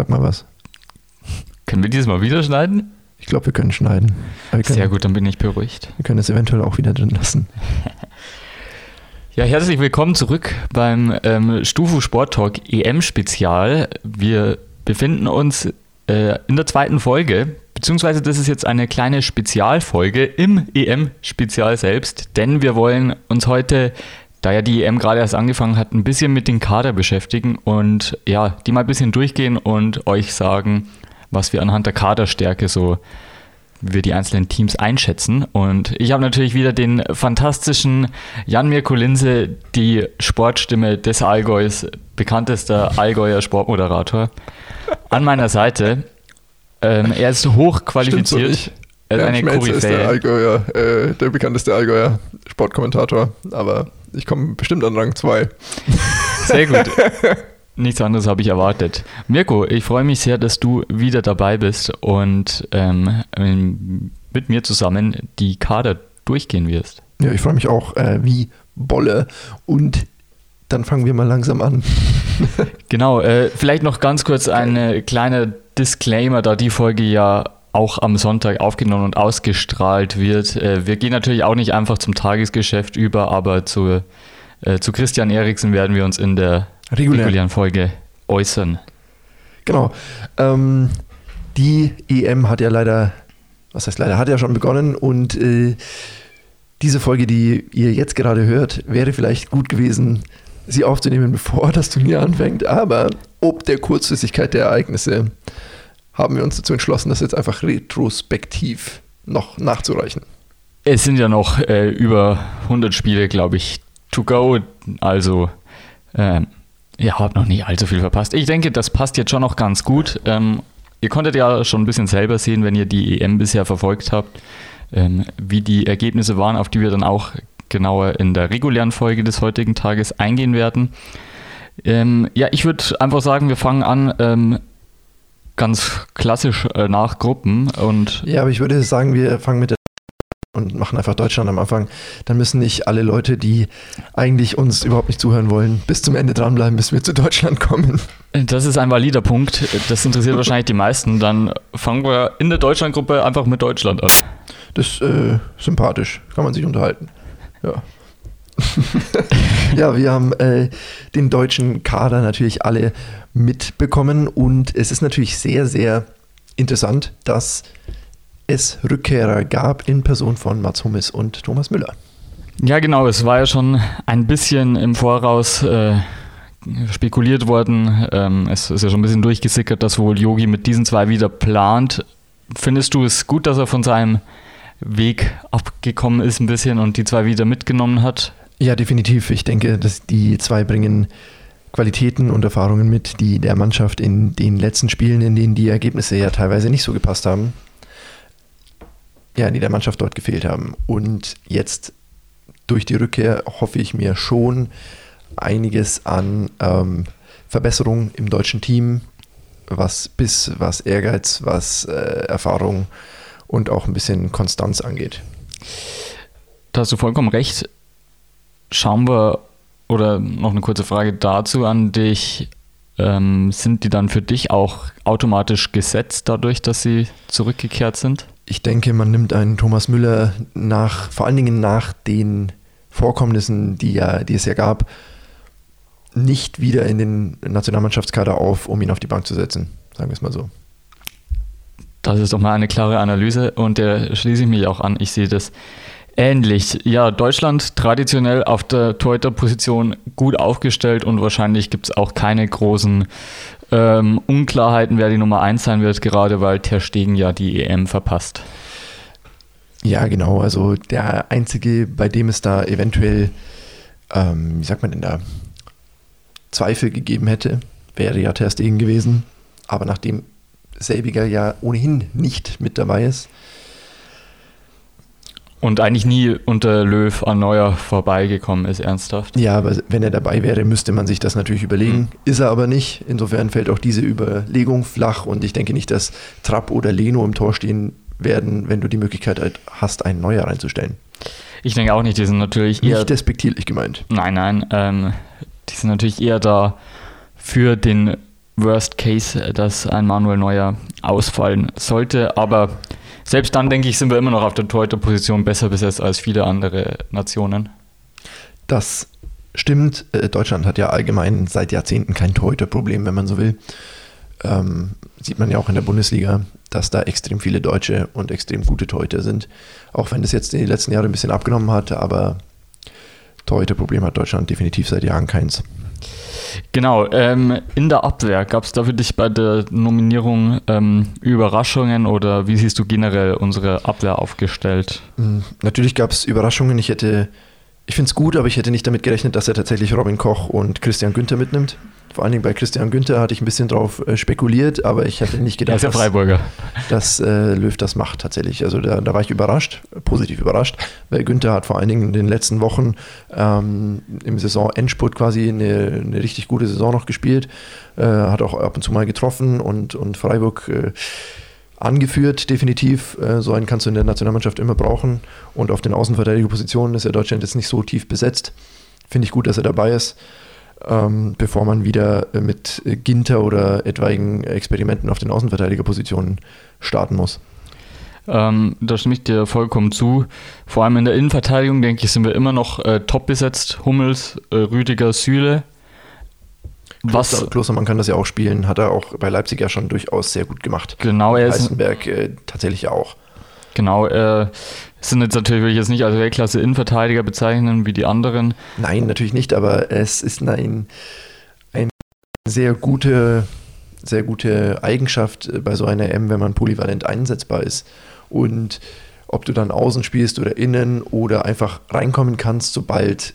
Sag mal was. Können wir dieses Mal wieder schneiden? Ich glaube, wir können schneiden. Wir können, Sehr gut, dann bin ich beruhigt. Wir können es eventuell auch wieder drin lassen. Ja, herzlich willkommen zurück beim ähm, Stufu Sport Talk EM Spezial. Wir befinden uns äh, in der zweiten Folge, beziehungsweise das ist jetzt eine kleine Spezialfolge im EM Spezial selbst, denn wir wollen uns heute, da ja die EM gerade erst angefangen hat, ein bisschen mit den Kader beschäftigen und ja, die mal ein bisschen durchgehen und euch sagen, was wir anhand der Kaderstärke so wie wir die einzelnen Teams einschätzen. Und ich habe natürlich wieder den fantastischen Jan Mirko Linse, die Sportstimme des Allgäus, bekanntester Allgäuer Sportmoderator, an meiner Seite. Ähm, er ist hochqualifiziert. So er ist Bernd eine Schmelzer ist der. Allgäuer, äh, der bekannteste Allgäuer Sportkommentator. Aber ich komme bestimmt an Rang 2. Sehr gut. Nichts anderes habe ich erwartet. Mirko, ich freue mich sehr, dass du wieder dabei bist und ähm, ähm, mit mir zusammen die Kader durchgehen wirst. Ja, ich freue mich auch äh, wie Bolle. Und dann fangen wir mal langsam an. Genau, äh, vielleicht noch ganz kurz ein kleiner Disclaimer, da die Folge ja auch am Sonntag aufgenommen und ausgestrahlt wird. Äh, wir gehen natürlich auch nicht einfach zum Tagesgeschäft über, aber zu, äh, zu Christian Eriksen werden wir uns in der Regulär. regulären Folge äußern. Genau. Ähm, die EM hat ja leider, was heißt leider, hat ja schon begonnen und äh, diese Folge, die ihr jetzt gerade hört, wäre vielleicht gut gewesen, sie aufzunehmen, bevor das Turnier anfängt. Aber ob der Kurzfristigkeit der Ereignisse haben wir uns dazu entschlossen, das jetzt einfach retrospektiv noch nachzureichen. Es sind ja noch äh, über 100 Spiele, glaube ich, to go. Also, ähm, ihr habt noch nicht allzu viel verpasst. Ich denke, das passt jetzt schon noch ganz gut. Ähm, ihr konntet ja schon ein bisschen selber sehen, wenn ihr die EM bisher verfolgt habt, ähm, wie die Ergebnisse waren, auf die wir dann auch genauer in der regulären Folge des heutigen Tages eingehen werden. Ähm, ja, ich würde einfach sagen, wir fangen an ähm, ganz klassisch äh, nach Gruppen und Ja, aber ich würde sagen, wir fangen mit der und machen einfach Deutschland am Anfang. Dann müssen nicht alle Leute, die eigentlich uns überhaupt nicht zuhören wollen, bis zum Ende dranbleiben, bis wir zu Deutschland kommen. Das ist ein valider Punkt. Das interessiert wahrscheinlich die meisten. Dann fangen wir in der Deutschlandgruppe einfach mit Deutschland an. Das ist äh, sympathisch, kann man sich unterhalten. Ja. ja, wir haben äh, den deutschen Kader natürlich alle mitbekommen und es ist natürlich sehr, sehr interessant, dass es Rückkehrer gab in Person von Mats Hummels und Thomas Müller. Ja, genau. Es war ja schon ein bisschen im Voraus äh, spekuliert worden. Ähm, es ist ja schon ein bisschen durchgesickert, dass wohl Yogi mit diesen zwei wieder plant. Findest du es gut, dass er von seinem Weg abgekommen ist ein bisschen und die zwei wieder mitgenommen hat? Ja, definitiv. Ich denke, dass die zwei bringen Qualitäten und Erfahrungen mit, die der Mannschaft in den letzten Spielen, in denen die Ergebnisse ja teilweise nicht so gepasst haben, ja, die der Mannschaft dort gefehlt haben. Und jetzt durch die Rückkehr hoffe ich mir schon einiges an ähm, Verbesserung im deutschen Team, was Biss, was Ehrgeiz, was äh, Erfahrung und auch ein bisschen Konstanz angeht. Da hast du vollkommen recht. Schauen wir, oder noch eine kurze Frage dazu an dich. Ähm, sind die dann für dich auch automatisch gesetzt, dadurch, dass sie zurückgekehrt sind? Ich denke, man nimmt einen Thomas Müller nach, vor allen Dingen nach den Vorkommnissen, die, ja, die es ja gab, nicht wieder in den Nationalmannschaftskader auf, um ihn auf die Bank zu setzen. Sagen wir es mal so. Das ist doch mal eine klare Analyse und der schließe ich mich auch an. Ich sehe das ähnlich. Ja, Deutschland traditionell auf der Torhüter-Position gut aufgestellt und wahrscheinlich gibt es auch keine großen ähm, Unklarheiten, wer die Nummer 1 sein wird, gerade weil Ter Stegen ja die EM verpasst. Ja, genau. Also der einzige, bei dem es da eventuell, ähm, wie sagt man denn da, Zweifel gegeben hätte, wäre ja Ter Stegen gewesen. Aber nachdem selbiger ja ohnehin nicht mit dabei ist, Und eigentlich nie unter Löw an Neuer vorbeigekommen ist, ernsthaft. Ja, aber wenn er dabei wäre, müsste man sich das natürlich überlegen. Mhm. Ist er aber nicht. Insofern fällt auch diese Überlegung flach und ich denke nicht, dass Trapp oder Leno im Tor stehen werden, wenn du die Möglichkeit halt hast, einen Neuer reinzustellen. Ich denke auch nicht, die sind natürlich eher. Nicht despektierlich gemeint. Nein, nein. Ähm, die sind natürlich eher da für den Worst Case, dass ein Manuel Neuer ausfallen sollte. Aber selbst dann, denke ich, sind wir immer noch auf der Torhüter-Position besser besetzt als viele andere Nationen. Das stimmt. Äh, Deutschland hat ja allgemein seit Jahrzehnten kein Torhüter-Problem, wenn man so will. Ähm, sieht man ja auch in der Bundesliga, dass da extrem viele Deutsche und extrem gute Torhüter sind. Auch wenn das jetzt in den letzten Jahren ein bisschen abgenommen hat, aber Torhüter-Problem hat Deutschland definitiv seit Jahren keins. Genau, ähm, in der Abwehr gab es da für dich bei der Nominierung ähm, Überraschungen oder wie siehst du generell unsere Abwehr aufgestellt? Hm, natürlich gab es Überraschungen. Ich hätte, ich finde es gut, aber ich hätte nicht damit gerechnet, dass er tatsächlich Robin Koch und Christian Günther mitnimmt. Vor allen Dingen bei Christian Günther hatte ich ein bisschen drauf äh, spekuliert, aber ich hatte nicht gedacht, dass, Freiburger. dass äh, Löw das macht tatsächlich. Also da, da, war ich überrascht, positiv überrascht, weil Günther hat vor allen Dingen in den letzten Wochen ähm, im Saisonendspurt quasi eine, eine, richtig gute Saison noch gespielt, äh, hat auch ab und zu mal getroffen und, und Freiburg äh, angeführt, definitiv. Äh, so einen kannst du in der Nationalmannschaft immer brauchen. Und auf den Außenverteidigerpositionen ist ja Deutschland jetzt nicht so tief besetzt. Finde ich gut, dass er dabei ist ähm, bevor man wieder mit Ginter oder etwaigen Experimenten auf den Außenverteidigerpositionen starten muss. Ähm, da stimme ich dir vollkommen zu. Vor allem in der Innenverteidigung, denke ich, sind wir immer noch äh, top besetzt. Hummels, äh, Rüdiger, Süle. Was, Kloster, Klostermann kann das ja auch spielen, hat er auch bei Leipzig ja schon durchaus sehr gut gemacht. Genau, er ist. Heisenberg äh, tatsächlich auch. Genau, äh, sind jetzt natürlich, will ich jetzt nicht als Weltklasse Innenverteidiger bezeichnen wie die anderen. Nein, natürlich nicht, aber es ist ein, ein sehr gute, sehr gute Eigenschaft bei so einer M, wenn man polyvalent einsetzbar ist. Und ob du dann außen spielst oder innen oder einfach reinkommen kannst, sobald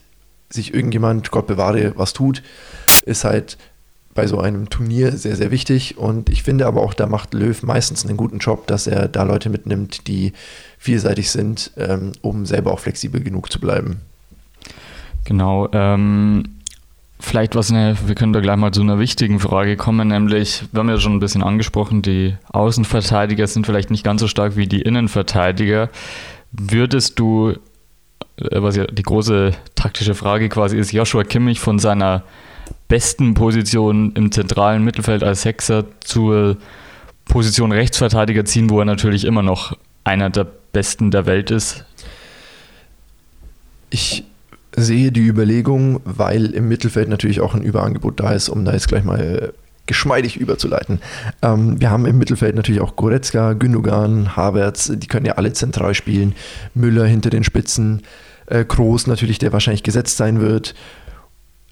sich irgendjemand, Gott bewahre, was tut, ist halt bei so einem Turnier sehr, sehr wichtig. Und ich finde aber auch, da macht Löw meistens einen guten Job, dass er da Leute mitnimmt, die vielseitig sind, ähm, um selber auch flexibel genug zu bleiben. Genau. Ähm, vielleicht was eine, wir können da gleich mal zu einer wichtigen Frage kommen, nämlich, wir haben ja schon ein bisschen angesprochen, die Außenverteidiger sind vielleicht nicht ganz so stark wie die Innenverteidiger. Würdest du, äh, was ja die große taktische Frage quasi ist, Joshua Kimmich von seiner besten Position im zentralen Mittelfeld als Sechser zur Position Rechtsverteidiger ziehen, wo er natürlich immer noch einer der besten der Welt ist? Ich sehe die Überlegung, weil im Mittelfeld natürlich auch ein Überangebot da ist, um da jetzt gleich mal geschmeidig überzuleiten. Ähm, wir haben im Mittelfeld natürlich auch Goretzka, Gündogan, Havertz, die können ja alle zentral spielen. Müller hinter den Spitzen, äh, Kroos natürlich, der wahrscheinlich gesetzt sein wird.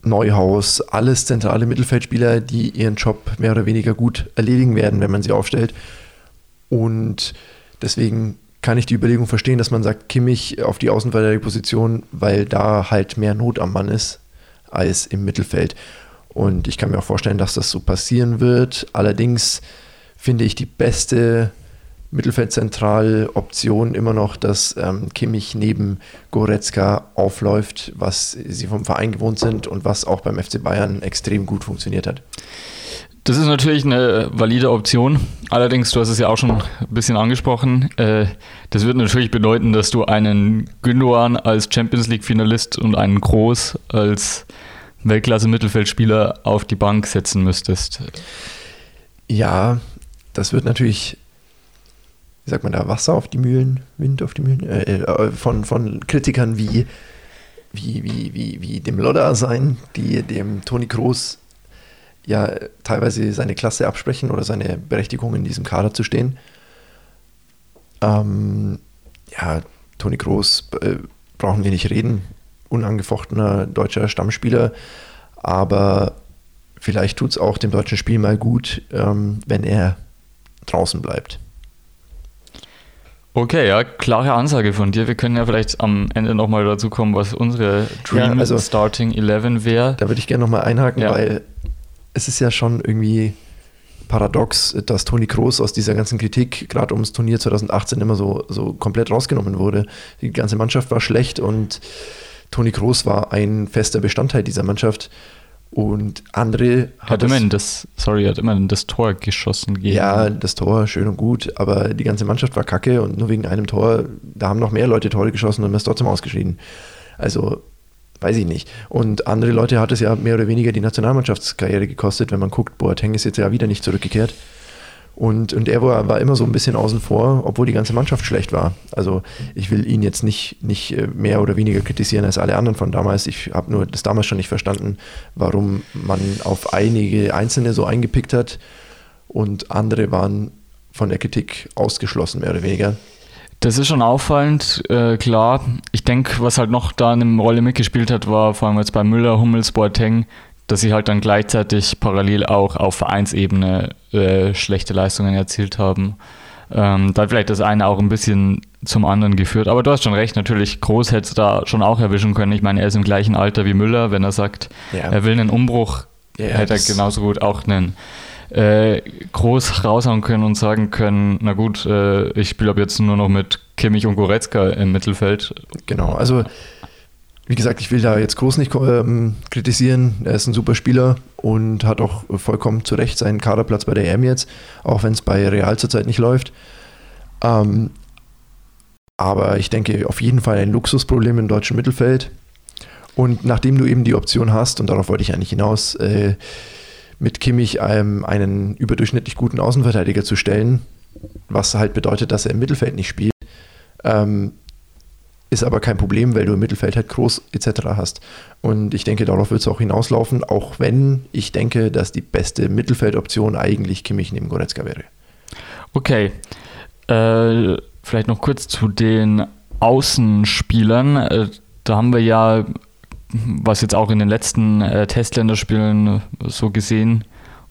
Neuhaus, alles zentrale Mittelfeldspieler, die ihren Job mehr oder weniger gut erledigen werden, wenn man sie aufstellt. Und deswegen kann ich die Überlegung verstehen, dass man sagt, Kimmich auf die Außenverteidigerposition, weil da halt mehr Not am Mann ist als im Mittelfeld. Und ich kann mir auch vorstellen, dass das so passieren wird. Allerdings finde ich die beste Mittelfeldzentral-Option immer noch, dass ähm, Kimmich neben Goretzka aufläuft, was sie vom Verein gewohnt sind und was auch beim FC Bayern extrem gut funktioniert hat. Das ist natürlich eine valide Option. Allerdings, du hast es ja auch schon ein bisschen angesprochen. Äh, das wird natürlich bedeuten, dass du einen Gündogan als Champions League-Finalist und einen Groß als Weltklasse-Mittelfeldspieler auf die Bank setzen müsstest. Ja, das wird natürlich wie sagt man da, Wasser auf die Mühlen, Wind auf die Mühlen, äh, äh, von, von Kritikern wie, wie, wie, wie, wie dem Lodder sein, die dem Toni Kroos ja teilweise seine Klasse absprechen oder seine Berechtigung in diesem Kader zu stehen. Ähm, ja, Toni Kroos äh, brauchen wir nicht reden, unangefochtener deutscher Stammspieler, aber vielleicht tut es auch dem deutschen Spiel mal gut, ähm, wenn er draußen bleibt. Okay, ja, klare Ansage von dir. Wir können ja vielleicht am Ende nochmal dazu kommen, was unsere Dream ja, also, Starting 11 wäre. Da würde ich gerne nochmal einhaken, ja. weil es ist ja schon irgendwie paradox, dass Toni Kroos aus dieser ganzen Kritik, gerade ums Turnier 2018, immer so, so komplett rausgenommen wurde. Die ganze Mannschaft war schlecht und Toni Kroos war ein fester Bestandteil dieser Mannschaft. Und andere hat, hat immerhin das, sorry, hat immerhin das Tor geschossen. Gegen. Ja, das Tor, schön und gut, aber die ganze Mannschaft war kacke und nur wegen einem Tor, da haben noch mehr Leute Tore geschossen und man ist trotzdem ausgeschieden. Also weiß ich nicht. Und andere Leute hat es ja mehr oder weniger die Nationalmannschaftskarriere gekostet, wenn man guckt, Boateng ist jetzt ja wieder nicht zurückgekehrt. Und, und er war, war immer so ein bisschen außen vor, obwohl die ganze Mannschaft schlecht war. Also ich will ihn jetzt nicht, nicht äh, mehr oder weniger kritisieren als alle anderen von damals. Ich habe nur das damals schon nicht verstanden, warum man auf einige Einzelne so eingepickt hat und andere waren von der Kritik ausgeschlossen, mehr oder weniger. Das ist schon auffallend, äh, klar. Ich denke, was halt noch da eine Rolle mitgespielt hat, war vor allem jetzt bei Müller, Hummels, Boateng, dass sie halt dann gleichzeitig parallel auch auf Vereinsebene äh, schlechte Leistungen erzielt haben. Ähm, da hat vielleicht das eine auch ein bisschen zum anderen geführt. Aber du hast schon recht, natürlich, Groß hätte es da schon auch erwischen können. Ich meine, er ist im gleichen Alter wie Müller. Wenn er sagt, ja. er will einen Umbruch, ja, hätte er genauso gut auch einen äh, Groß raushauen können und sagen können, na gut, äh, ich spiele ab jetzt nur noch mit Kimmich und Goretzka im Mittelfeld. Genau, also wie gesagt, ich will da jetzt Groß nicht ähm, kritisieren. Er ist ein super Spieler und hat auch vollkommen zu Recht seinen Kaderplatz bei der EM jetzt, auch wenn es bei Real zurzeit nicht läuft. Ähm, aber ich denke, auf jeden Fall ein Luxusproblem im deutschen Mittelfeld. Und nachdem du eben die Option hast, und darauf wollte ich eigentlich hinaus, äh, mit Kimmich ähm, einen überdurchschnittlich guten Außenverteidiger zu stellen, was halt bedeutet, dass er im Mittelfeld nicht spielt, ähm, ist aber kein Problem, weil du im Mittelfeld halt groß etc. hast. Und ich denke, darauf wird es auch hinauslaufen, auch wenn ich denke, dass die beste Mittelfeldoption eigentlich Kimmich neben Goretzka wäre. Okay. Äh, vielleicht noch kurz zu den Außenspielern. Äh, da haben wir ja, was jetzt auch in den letzten äh, Testländerspielen so gesehen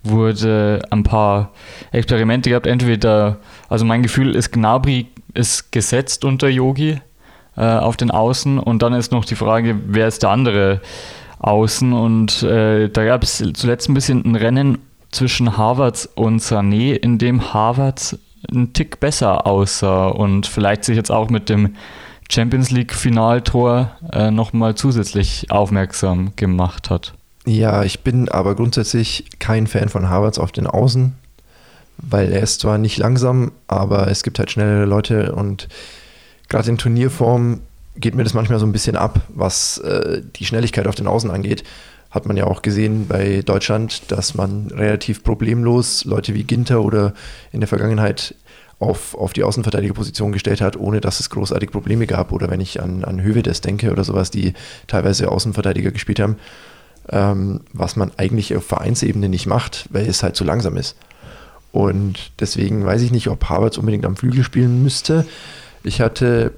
wurde, ein paar Experimente gehabt. Entweder, also mein Gefühl ist, Gnabry ist gesetzt unter Yogi äh, auf den Außen. Und dann ist noch die Frage, wer ist der andere Außen? Und äh, da gab es zuletzt ein bisschen ein Rennen zwischen Harvards und Sané, in dem Harvards ein Tick besser aussah und vielleicht sich jetzt auch mit dem Champions League Finaltor äh, nochmal zusätzlich aufmerksam gemacht hat. Ja, ich bin aber grundsätzlich kein Fan von Harvards auf den Außen, weil er ist zwar nicht langsam, aber es gibt halt schnellere Leute und gerade in Turnierform geht mir das manchmal so ein bisschen ab, was äh, die Schnelligkeit auf den Außen angeht. Hat man ja auch gesehen bei Deutschland, dass man relativ problemlos Leute wie Ginter oder in der Vergangenheit auf, auf die Außenverteidigerposition gestellt hat, ohne dass es großartig Probleme gab. Oder wenn ich an, an Hövedes denke oder sowas, die teilweise Außenverteidiger gespielt haben, ähm, was man eigentlich auf Vereinsebene nicht macht, weil es halt zu langsam ist. Und deswegen weiß ich nicht, ob Havertz unbedingt am Flügel spielen müsste. Ich hatte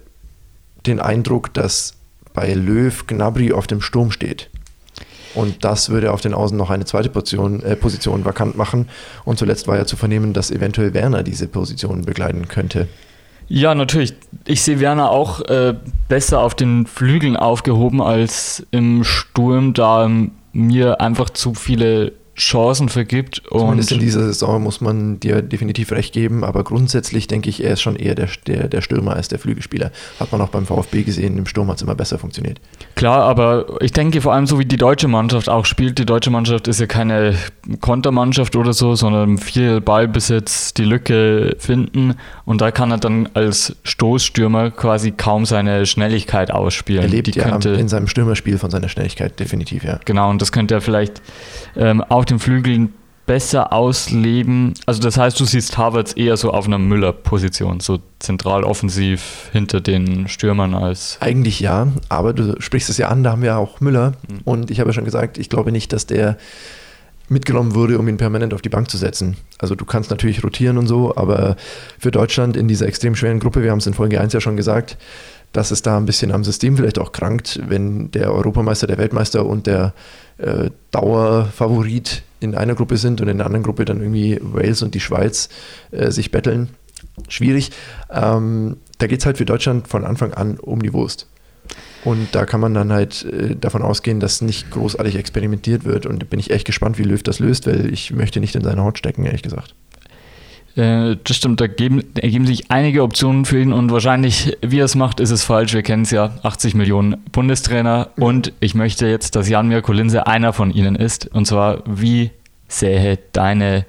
den Eindruck, dass bei Löw Gnabry auf dem Sturm steht. Und das würde auf den Außen noch eine zweite Portion, äh, Position vakant machen. Und zuletzt war ja zu vernehmen, dass eventuell Werner diese Position begleiten könnte. Ja, natürlich. Ich sehe Werner auch äh, besser auf den Flügeln aufgehoben als im Sturm, da mir einfach zu viele Chancen vergibt. Zumindest in dieser Saison muss man dir definitiv recht geben, aber grundsätzlich denke ich, er ist schon eher der, der, der Stürmer als der Flügelspieler. Hat man auch beim VfB gesehen, im Sturm hat es immer besser funktioniert. Klar, aber ich denke vor allem so wie die deutsche Mannschaft auch spielt. Die deutsche Mannschaft ist ja keine Kontermannschaft oder so, sondern viel Ballbesitz, die Lücke finden und da kann er dann als Stoßstürmer quasi kaum seine Schnelligkeit ausspielen. Er lebt die ja könnte, in seinem Stürmerspiel von seiner Schnelligkeit, definitiv, ja. Genau, und das könnte er vielleicht ähm, auch auf den Flügeln besser ausleben. Also das heißt, du siehst Harvards eher so auf einer Müller-Position, so zentral offensiv hinter den Stürmern als. Eigentlich ja, aber du sprichst es ja an, da haben wir auch Müller. Mhm. Und ich habe ja schon gesagt, ich glaube nicht, dass der mitgenommen wurde, um ihn permanent auf die Bank zu setzen. Also du kannst natürlich rotieren und so, aber für Deutschland in dieser extrem schweren Gruppe, wir haben es in Folge 1 ja schon gesagt, dass es da ein bisschen am System vielleicht auch krankt, wenn der Europameister, der Weltmeister und der äh, Dauerfavorit in einer Gruppe sind und in der anderen Gruppe dann irgendwie Wales und die Schweiz äh, sich betteln. Schwierig. Ähm, da geht es halt für Deutschland von Anfang an um die Wurst. Und da kann man dann halt äh, davon ausgehen, dass nicht großartig experimentiert wird. Und bin ich echt gespannt, wie Löw das löst, weil ich möchte nicht in seine Haut stecken, ehrlich gesagt. Äh, das stimmt, da geben, ergeben sich einige Optionen für ihn und wahrscheinlich, wie er es macht, ist es falsch. Wir kennen es ja, 80 Millionen Bundestrainer und ich möchte jetzt, dass Jan Mirko Linse einer von ihnen ist. Und zwar, wie sähe deine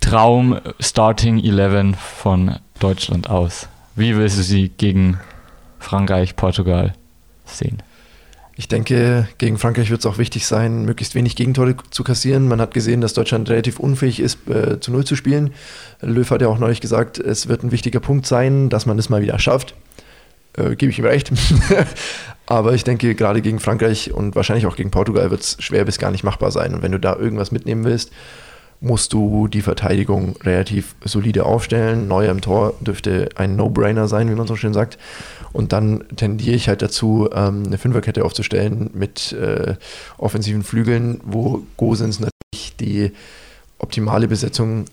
Traum Starting 11 von Deutschland aus? Wie willst du sie gegen Frankreich, Portugal sehen? Ich denke, gegen Frankreich wird es auch wichtig sein, möglichst wenig Gegentore zu kassieren. Man hat gesehen, dass Deutschland relativ unfähig ist, äh, zu Null zu spielen. Löw hat ja auch neulich gesagt, es wird ein wichtiger Punkt sein, dass man das mal wieder schafft. Äh, Gebe ich ihm recht. Aber ich denke, gerade gegen Frankreich und wahrscheinlich auch gegen Portugal wird es schwer bis gar nicht machbar sein. Und wenn du da irgendwas mitnehmen willst, musst du die Verteidigung relativ solide aufstellen. Neuer im Tor dürfte ein No-Brainer sein, wie man so schön sagt. Und dann tendiere ich halt dazu, ähm, eine Fünferkette aufzustellen mit äh, offensiven Flügeln, wo Gosens natürlich die optimale Besetzung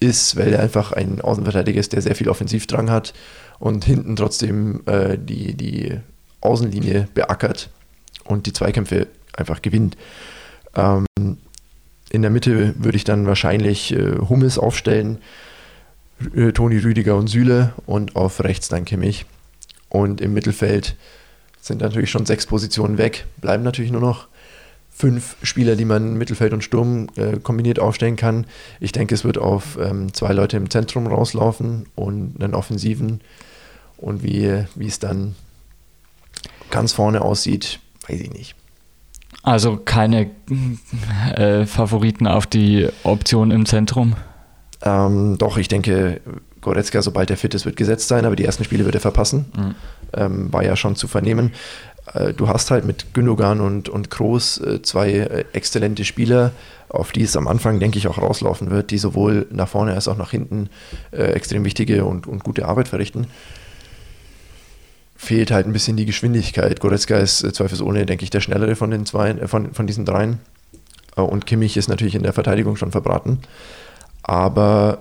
ist, weil er einfach ein Außenverteidiger ist, der sehr viel Offensivdrang hat und hinten trotzdem äh, die, die Außenlinie beackert und die Zweikämpfe einfach gewinnt. Ähm, in der Mitte würde ich dann wahrscheinlich äh, Hummels aufstellen, äh, Toni Rüdiger und Süle und auf rechts dann Kimmich. Und im Mittelfeld sind natürlich schon sechs Positionen weg, bleiben natürlich nur noch fünf Spieler, die man Mittelfeld und Sturm äh, kombiniert aufstellen kann. Ich denke, es wird auf ähm, zwei Leute im Zentrum rauslaufen und einen Offensiven. Und wie, wie es dann ganz vorne aussieht, weiß ich nicht. Also keine äh, Favoriten auf die Option im Zentrum? Ähm, doch, ich denke, Goretzka, sobald er fit ist, wird gesetzt sein, aber die ersten Spiele wird er verpassen. Mhm. Ähm, war ja schon zu vernehmen. Äh, du hast halt mit Gündogan und, und Kroos äh, zwei äh, exzellente Spieler, auf die es am Anfang, denke ich, auch rauslaufen wird, die sowohl nach vorne als auch nach hinten äh, extrem wichtige und, und gute Arbeit verrichten fehlt halt ein bisschen die Geschwindigkeit. Goretzka ist äh, zweifelsohne, denke ich, der schnellere von den zwei, äh, von, von diesen dreien. Äh, und Kimmich ist natürlich in der Verteidigung schon verbraten. Aber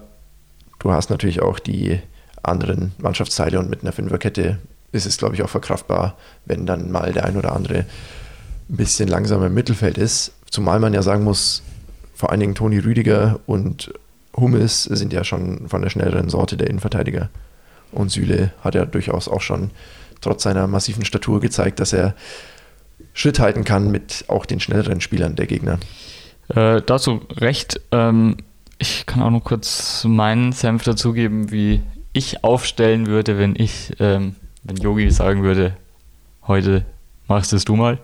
du hast natürlich auch die anderen Mannschaftsteile und mit einer Fünferkette ist es, glaube ich, auch verkraftbar, wenn dann mal der ein oder andere ein bisschen langsamer im Mittelfeld ist. Zumal man ja sagen muss, vor allen Dingen Toni Rüdiger und Hummels sind ja schon von der schnelleren Sorte der Innenverteidiger. Und Süle hat ja durchaus auch schon trotz seiner massiven Statur gezeigt, dass er Schritt halten kann mit auch den schnelleren Spielern der Gegner. Äh, dazu recht. Ähm, ich kann auch noch kurz meinen Senf dazugeben, wie ich aufstellen würde, wenn ich, ähm, wenn Yogi sagen würde, heute machst es du mal.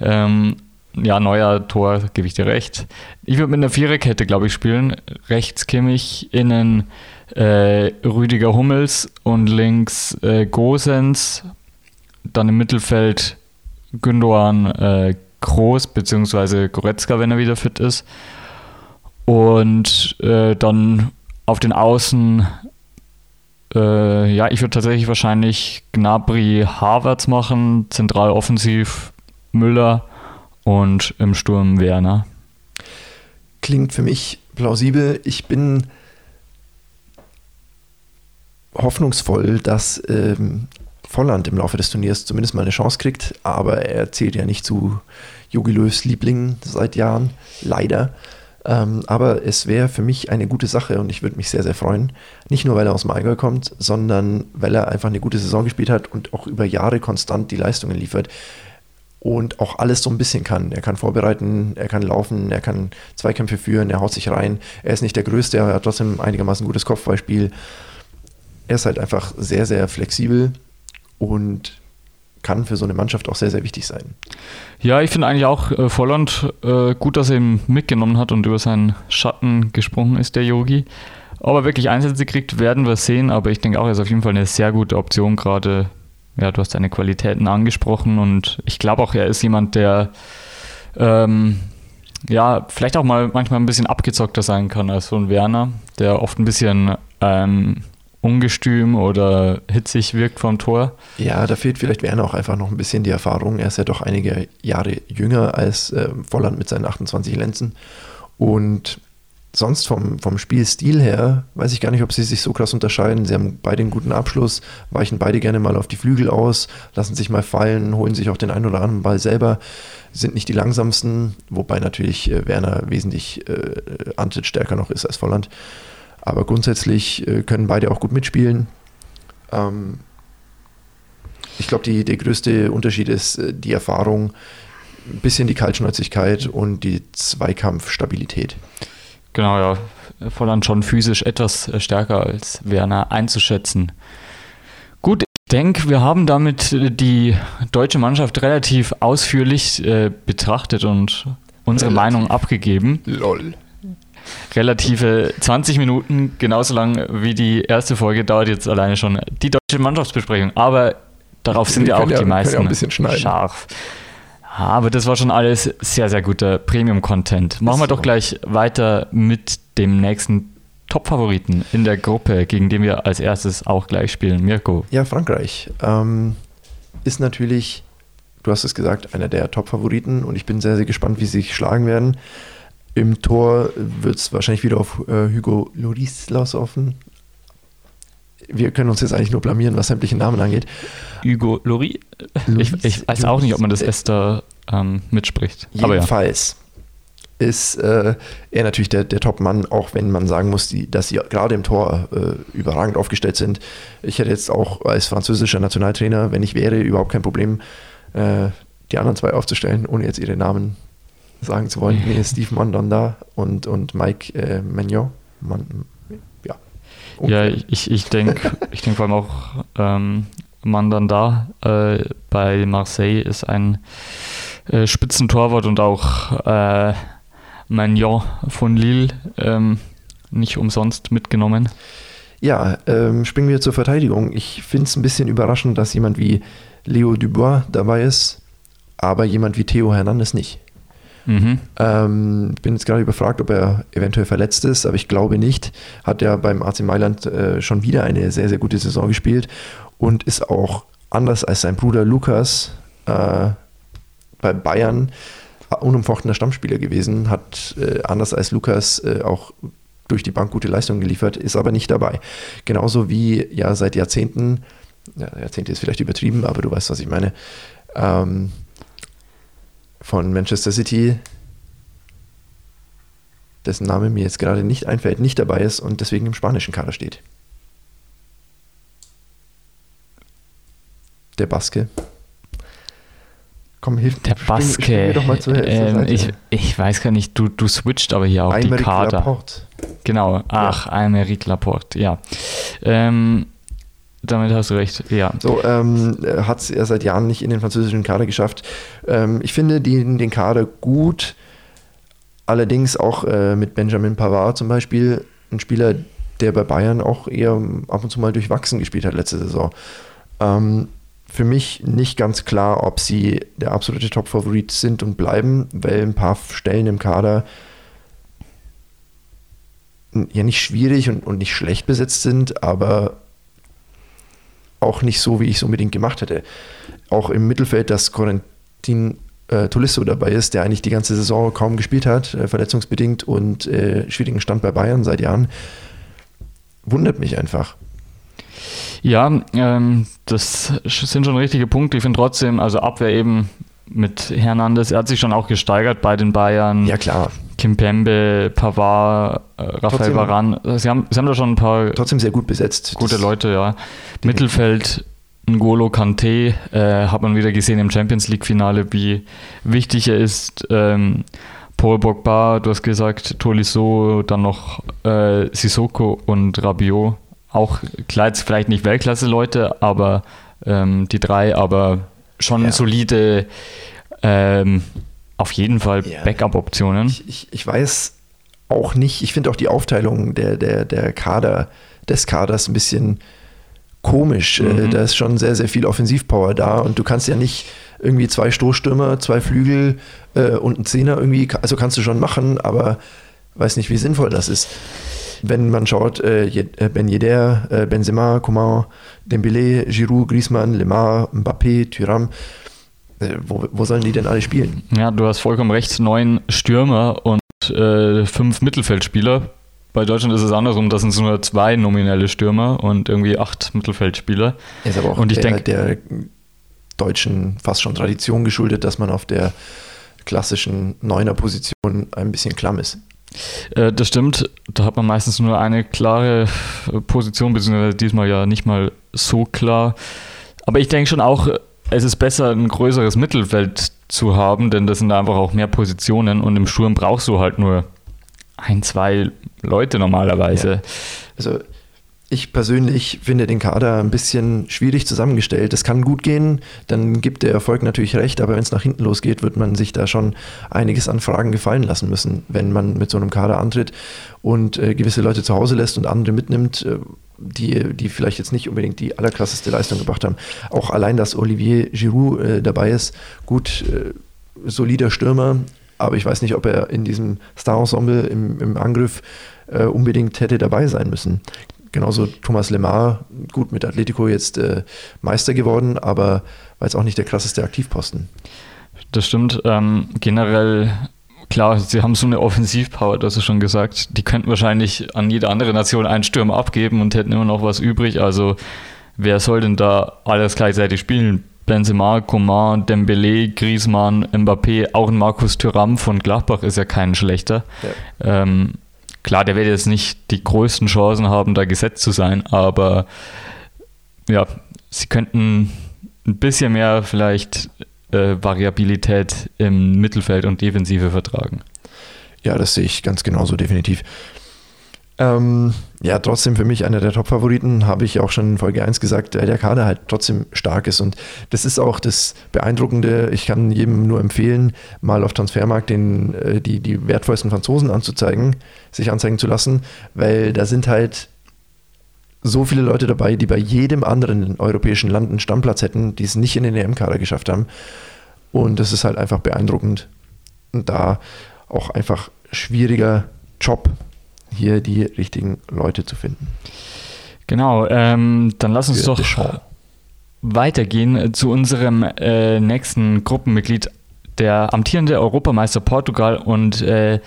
Ähm, ja, neuer Tor, gebe ich dir recht. Ich würde mit einer Viererkette, glaube ich, spielen. Rechts Kimmich, innen äh, Rüdiger Hummels und links äh, Gosens. Dann im Mittelfeld Gündogan äh, Groß bzw. Goretzka, wenn er wieder fit ist. Und äh, dann auf den Außen, äh, ja, ich würde tatsächlich wahrscheinlich Gnabry Havertz machen, zentral offensiv Müller und im Sturm Werner. Klingt für mich plausibel. Ich bin hoffnungsvoll, dass ähm, Volland im Laufe des Turniers zumindest mal eine Chance kriegt, aber er zählt ja nicht zu Jogi Löws Lieblingen seit Jahren, leider. Ähm, aber es wäre für mich eine gute Sache und ich würde mich sehr, sehr freuen. Nicht nur, weil er aus dem Allgäu kommt, sondern weil er einfach eine gute Saison gespielt hat und auch über Jahre konstant die Leistungen liefert und auch alles so ein bisschen kann. Er kann vorbereiten, er kann laufen, er kann Zweikämpfe führen, er haut sich rein. Er ist nicht der Größte, aber er hat trotzdem einigermaßen gutes Kopfballspiel er ist halt einfach sehr, sehr flexibel und kann für so eine Mannschaft auch sehr, sehr wichtig sein. Ja, ich finde eigentlich auch äh, Volland äh, gut, dass er ihn mitgenommen hat und über seinen Schatten gesprungen ist, der Yogi. Ob er wirklich Einsätze kriegt, werden wir sehen, aber ich denke auch, er ist auf jeden Fall eine sehr gute Option, gerade, ja, du hast seine Qualitäten angesprochen und ich glaube auch, er ist jemand, der ähm, ja, vielleicht auch mal manchmal ein bisschen abgezockter sein kann als so ein Werner, der oft ein bisschen ähm, ungestüm oder hitzig wirkt vom Tor. Ja, da fehlt vielleicht Werner auch einfach noch ein bisschen die Erfahrung. Er ist ja doch einige Jahre jünger als äh, Volland mit seinen 28 Lenzen. Und sonst vom, vom Spielstil her weiß ich gar nicht, ob sie sich so krass unterscheiden. Sie haben beide einen guten Abschluss, weichen beide gerne mal auf die Flügel aus, lassen sich mal fallen, holen sich auch den einen oder anderen Ball selber, sind nicht die langsamsten, wobei natürlich äh, Werner wesentlich äh, antrittsstärker noch ist als Volland. Aber grundsätzlich äh, können beide auch gut mitspielen. Ähm, ich glaube, der größte Unterschied ist äh, die Erfahrung, ein bisschen die Kaltschnäuzigkeit und die Zweikampfstabilität. Genau, ja. Volland schon physisch etwas äh, stärker als Werner einzuschätzen. Gut, ich denke, wir haben damit die deutsche Mannschaft relativ ausführlich äh, betrachtet und unsere relativ. Meinung abgegeben. Lol. Relative 20 Minuten, genauso lang wie die erste Folge, dauert jetzt alleine schon die deutsche Mannschaftsbesprechung. Aber darauf sind ja auch die meisten ja scharf. Aber das war schon alles sehr, sehr guter Premium-Content. Machen wir doch gleich weiter mit dem nächsten Top-Favoriten in der Gruppe, gegen den wir als erstes auch gleich spielen. Mirko. Ja, Frankreich ähm, ist natürlich, du hast es gesagt, einer der Top-Favoriten und ich bin sehr, sehr gespannt, wie sie sich schlagen werden. Im Tor wird es wahrscheinlich wieder auf äh, Hugo Loris laufen. Wir können uns jetzt eigentlich nur blamieren, was sämtliche Namen angeht. Hugo Lori? Ich, ich, weiß auch nicht, ob man das Esther ähm, mitspricht. Jedenfalls ja. ist äh, er natürlich der, der Top-Mann, auch wenn man sagen muss, die, dass sie gerade im Tor äh, überragend aufgestellt sind. Ich hätte jetzt auch als französischer Nationaltrainer, wenn ich wäre, überhaupt kein Problem, äh, die anderen zwei aufzustellen, ohne jetzt ihre Namen sagen zu wollen. Nee, Steve Mandanda und, und Mike äh, Magnon. Man, ja. Ja, ich, ich denke ich denk vor allem auch ähm, Mandanda äh, bei Marseille ist ein äh, Spitzentorwart und auch äh, Magnon von Lille ähm, nicht umsonst mitgenommen. Ja, ähm, springen wir zur Verteidigung. Ich finde es ein bisschen überraschend, dass jemand wie Leo Dubois dabei ist, aber jemand wie Theo Hernandez nicht. Mhm. Ähm, bin jetzt gerade überfragt, ob er eventuell verletzt ist, aber ich glaube nicht. Hat er beim AC Mailand äh, schon wieder eine sehr, sehr gute Saison gespielt und ist auch anders als sein Bruder Lukas äh, bei Bayern unumfochtener Stammspieler gewesen, hat äh, anders als Lukas äh, auch durch die Bank gute Leistungen geliefert, ist aber nicht dabei. Genauso wie ja seit Jahrzehnten, ja, Jahrzehnte ist vielleicht übertrieben, aber du weißt, was ich meine, ähm, von Manchester City, dessen Name mir jetzt gerade nicht einfällt, nicht dabei ist und deswegen im spanischen Kader steht. Der Baske. Komm, hilf Der Baske. Spring, doch mal zur, ähm, ich, ich weiß gar nicht, du, du switcht aber hier auch Aymeric die Kader. Laporte. Genau, ach, ja. Aymeric Laporte, ja. Ähm, damit hast du recht, ja. So, ähm, hat es er seit Jahren nicht in den französischen Kader geschafft. Ähm, ich finde den, den Kader gut, allerdings auch äh, mit Benjamin Pavard zum Beispiel, ein Spieler, der bei Bayern auch eher ab und zu mal durchwachsen gespielt hat letzte Saison. Ähm, für mich nicht ganz klar, ob sie der absolute Top-Favorit sind und bleiben, weil ein paar Stellen im Kader ja nicht schwierig und, und nicht schlecht besetzt sind, aber auch nicht so, wie ich es unbedingt gemacht hätte. Auch im Mittelfeld, dass Corentin äh, Tolisso dabei ist, der eigentlich die ganze Saison kaum gespielt hat, äh, verletzungsbedingt und äh, schwierigen Stand bei Bayern seit Jahren, wundert mich einfach. Ja, ähm, das sind schon richtige Punkte. Ich finde trotzdem, also Abwehr eben mit Hernandez, er hat sich schon auch gesteigert bei den Bayern. Ja, klar. Kim Pembe, Pavard, äh, Raphael Varan. Sie haben, sie haben da schon ein paar. Trotzdem sehr gut besetzt. Gute Leute, ja. Mittelfeld, N'Golo Kante, äh, hat man wieder gesehen im Champions League-Finale, wie wichtig er ist. Ähm, Paul Bogba, du hast gesagt, Tolisso, dann noch äh, Sissoko und Rabiot. Auch klar, jetzt vielleicht nicht Weltklasse-Leute, aber ähm, die drei, aber schon ja. solide ähm, auf jeden Fall ja. Backup-Optionen. Ich, ich, ich, weiß auch nicht, ich finde auch die Aufteilung der, der, der Kader, des Kaders ein bisschen komisch. Äh, mhm. Da ist schon sehr, sehr viel Offensivpower da und du kannst ja nicht irgendwie zwei Stoßstürmer, zwei Flügel äh, und einen Zehner irgendwie, also kannst du schon machen, aber weiß nicht, wie sinnvoll das ist. Wenn man schaut, äh, äh Ben Yedder, äh, Benzema, Coman, Dembélé, Giroud, Griezmann, Lemar, Mbappé, Thuram, wo, wo, sollen die denn alle spielen? Ja, du hast vollkommen recht. Neun Stürmer und äh, fünf Mittelfeldspieler. Bei Deutschland ist es andersrum, das sind nur zwei nominelle Stürmer und irgendwie acht Mittelfeldspieler. Ist aber auch und ich der, denk, der deutschen fast schon Tradition geschuldet, dass man auf der klassischen Neuner-Position ein bisschen klamm ist. Äh, das stimmt, da hat man meistens nur eine klare Position, beziehungsweise diesmal ja nicht mal so klar. Aber ich denke schon auch, es ist besser, ein größeres Mittelfeld zu haben, denn das sind einfach auch mehr Positionen und im Sturm brauchst du halt nur ein, zwei Leute normalerweise. Ja. Also Ich persönlich finde den Kader ein bisschen schwierig zusammengestellt. Es kann gut gehen, dann gibt der Erfolg natürlich recht, aber wenn es nach hinten losgeht, wird man sich da schon einiges an Fragen gefallen lassen müssen, wenn man mit so einem Kader antritt und äh, gewisse Leute zu Hause lässt und andere mitnimmt, äh, die, die vielleicht jetzt nicht unbedingt die allerkrasseste Leistung gebracht haben. Auch allein, dass Olivier Giroud äh, dabei ist, gut, äh, solider Stürmer, aber ich weiß nicht, ob er in diesem Star-Ensemble im, im Angriff äh, unbedingt hätte dabei sein müssen. Genauso Thomas Lemar, gut mit Atletico jetzt äh, Meister geworden, aber war jetzt auch nicht der krasseste Aktivposten. Das stimmt. Ähm, generell, klar, sie haben so eine Offensivpower, das ist schon gesagt. Die könnten wahrscheinlich an jede andere Nation einen Stürmer abgeben und hätten immer noch was übrig. Also, wer soll denn da alles gleichzeitig spielen? Benzema, Coman, Dembele, Griezmann, Mbappé, auch ein Markus Thuram von Gladbach ist ja kein schlechter. Ja. Ähm, Klar, der wird jetzt nicht die größten Chancen haben, da gesetzt zu sein, aber ja, sie könnten ein bisschen mehr vielleicht äh, Variabilität im Mittelfeld und Defensive vertragen. Ja, das sehe ich ganz genauso, definitiv. Ähm, ja, trotzdem für mich einer der Top-Favoriten, habe ich auch schon in Folge 1 gesagt, weil der Kader halt trotzdem stark ist. Und das ist auch das Beeindruckende. Ich kann jedem nur empfehlen, mal auf Transfermarkt den, äh, die, die wertvollsten Franzosen anzuzeigen, sich anzeigen zu lassen, weil da sind halt so viele Leute dabei, die bei jedem anderen europäischen Land einen Stammplatz hätten, die es nicht in den EM-Kader geschafft haben. Und das ist halt einfach beeindruckend. Und da auch einfach schwieriger Job hier die richtigen Leute zu finden. Genau, ähm, dann lass uns doch weitergehen zu unserem äh, nächsten Gruppenmitglied, der amtierende Europameister Portugal und äh,